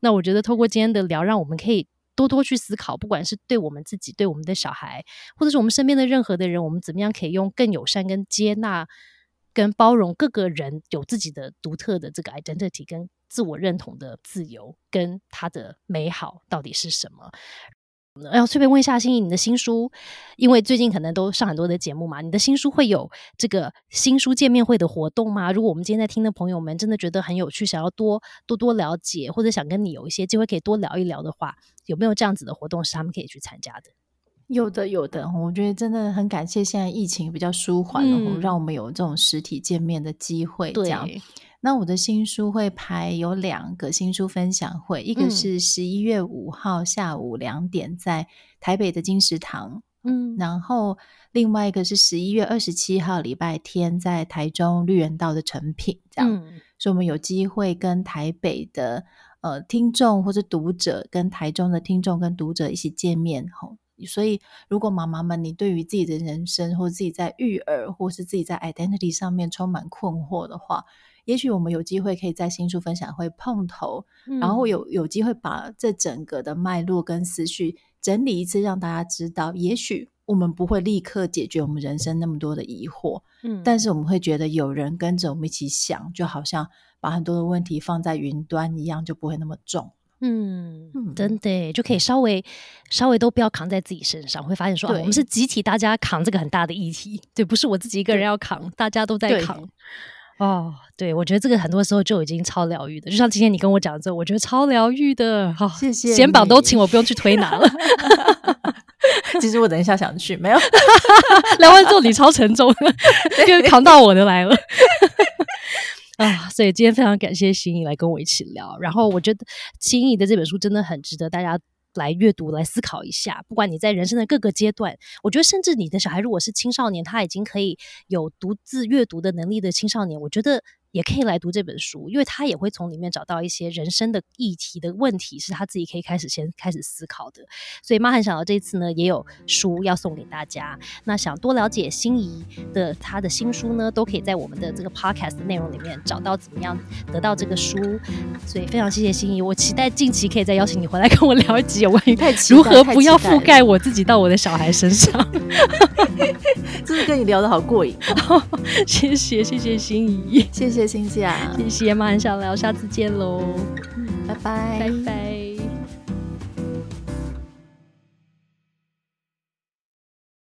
那我觉得透过今天的聊，让我们可以多多去思考，不管是对我们自己、对我们的小孩，或者是我们身边的任何的人，我们怎么样可以用更友善、跟接纳、跟包容各个人有自己的独特的这个 identity 跟。自我认同的自由跟他的美好到底是什么？要顺便问一下心怡，你的新书，因为最近可能都上很多的节目嘛，你的新书会有这个新书见面会的活动吗？如果我们今天在听的朋友们真的觉得很有趣，想要多多多了解，或者想跟你有一些机会可以多聊一聊的话，有没有这样子的活动是他们可以去参加的？有的，有的，我觉得真的很感谢现在疫情比较舒缓了，让我们有这种实体见面的机会，这样。那我的新书会排有两个新书分享会，一个是十一月五号下午两点在台北的金石堂，嗯，然后另外一个是十一月二十七号礼拜天在台中绿园道的成品，这样，所以我们有机会跟台北的呃听众或者读者，跟台中的听众跟读者一起见面，吼，所以如果妈妈们你对于自己的人生或自己在育儿或是自己在 identity 上面充满困惑的话，也许我们有机会可以在新书分享会碰头，然后有有机会把这整个的脉络跟思绪整理一次，让大家知道。也许我们不会立刻解决我们人生那么多的疑惑，嗯，但是我们会觉得有人跟着我们一起想，就好像把很多的问题放在云端一样，就不会那么重。嗯，真的就可以稍微稍微都不要扛在自己身上，会发现说啊，我们是集体，大家扛这个很大的议题，对，不是我自己一个人要扛，大家都在扛。哦，对，我觉得这个很多时候就已经超疗愈的，就像今天你跟我讲这，我觉得超疗愈的。好，谢谢。肩膀都请我不用去推拿了。[laughs] 其实我等一下想去，没有 [laughs] 聊完之后你超沉重，[laughs] 就扛到我的来了。啊，所以今天非常感谢心仪来跟我一起聊。然后我觉得心仪的这本书真的很值得大家来阅读，来思考一下。不管你在人生的各个阶段，我觉得甚至你的小孩如果是青少年，他已经可以有独自阅读的能力的青少年，我觉得。也可以来读这本书，因为他也会从里面找到一些人生的议题的问题，是他自己可以开始先开始思考的。所以妈很想到这次呢，也有书要送给大家。那想多了解心仪的他的新书呢，都可以在我们的这个 podcast 内容里面找到怎么样得到这个书。所以非常谢谢心仪，我期待近期可以再邀请你回来跟我聊一集有关于如何不要覆盖我自己到我的小孩身上。[laughs] 真的跟你聊的好过瘾，[laughs] 谢谢谢谢心仪，谢谢。谢谢，马上聊，下次见喽，拜拜，拜拜。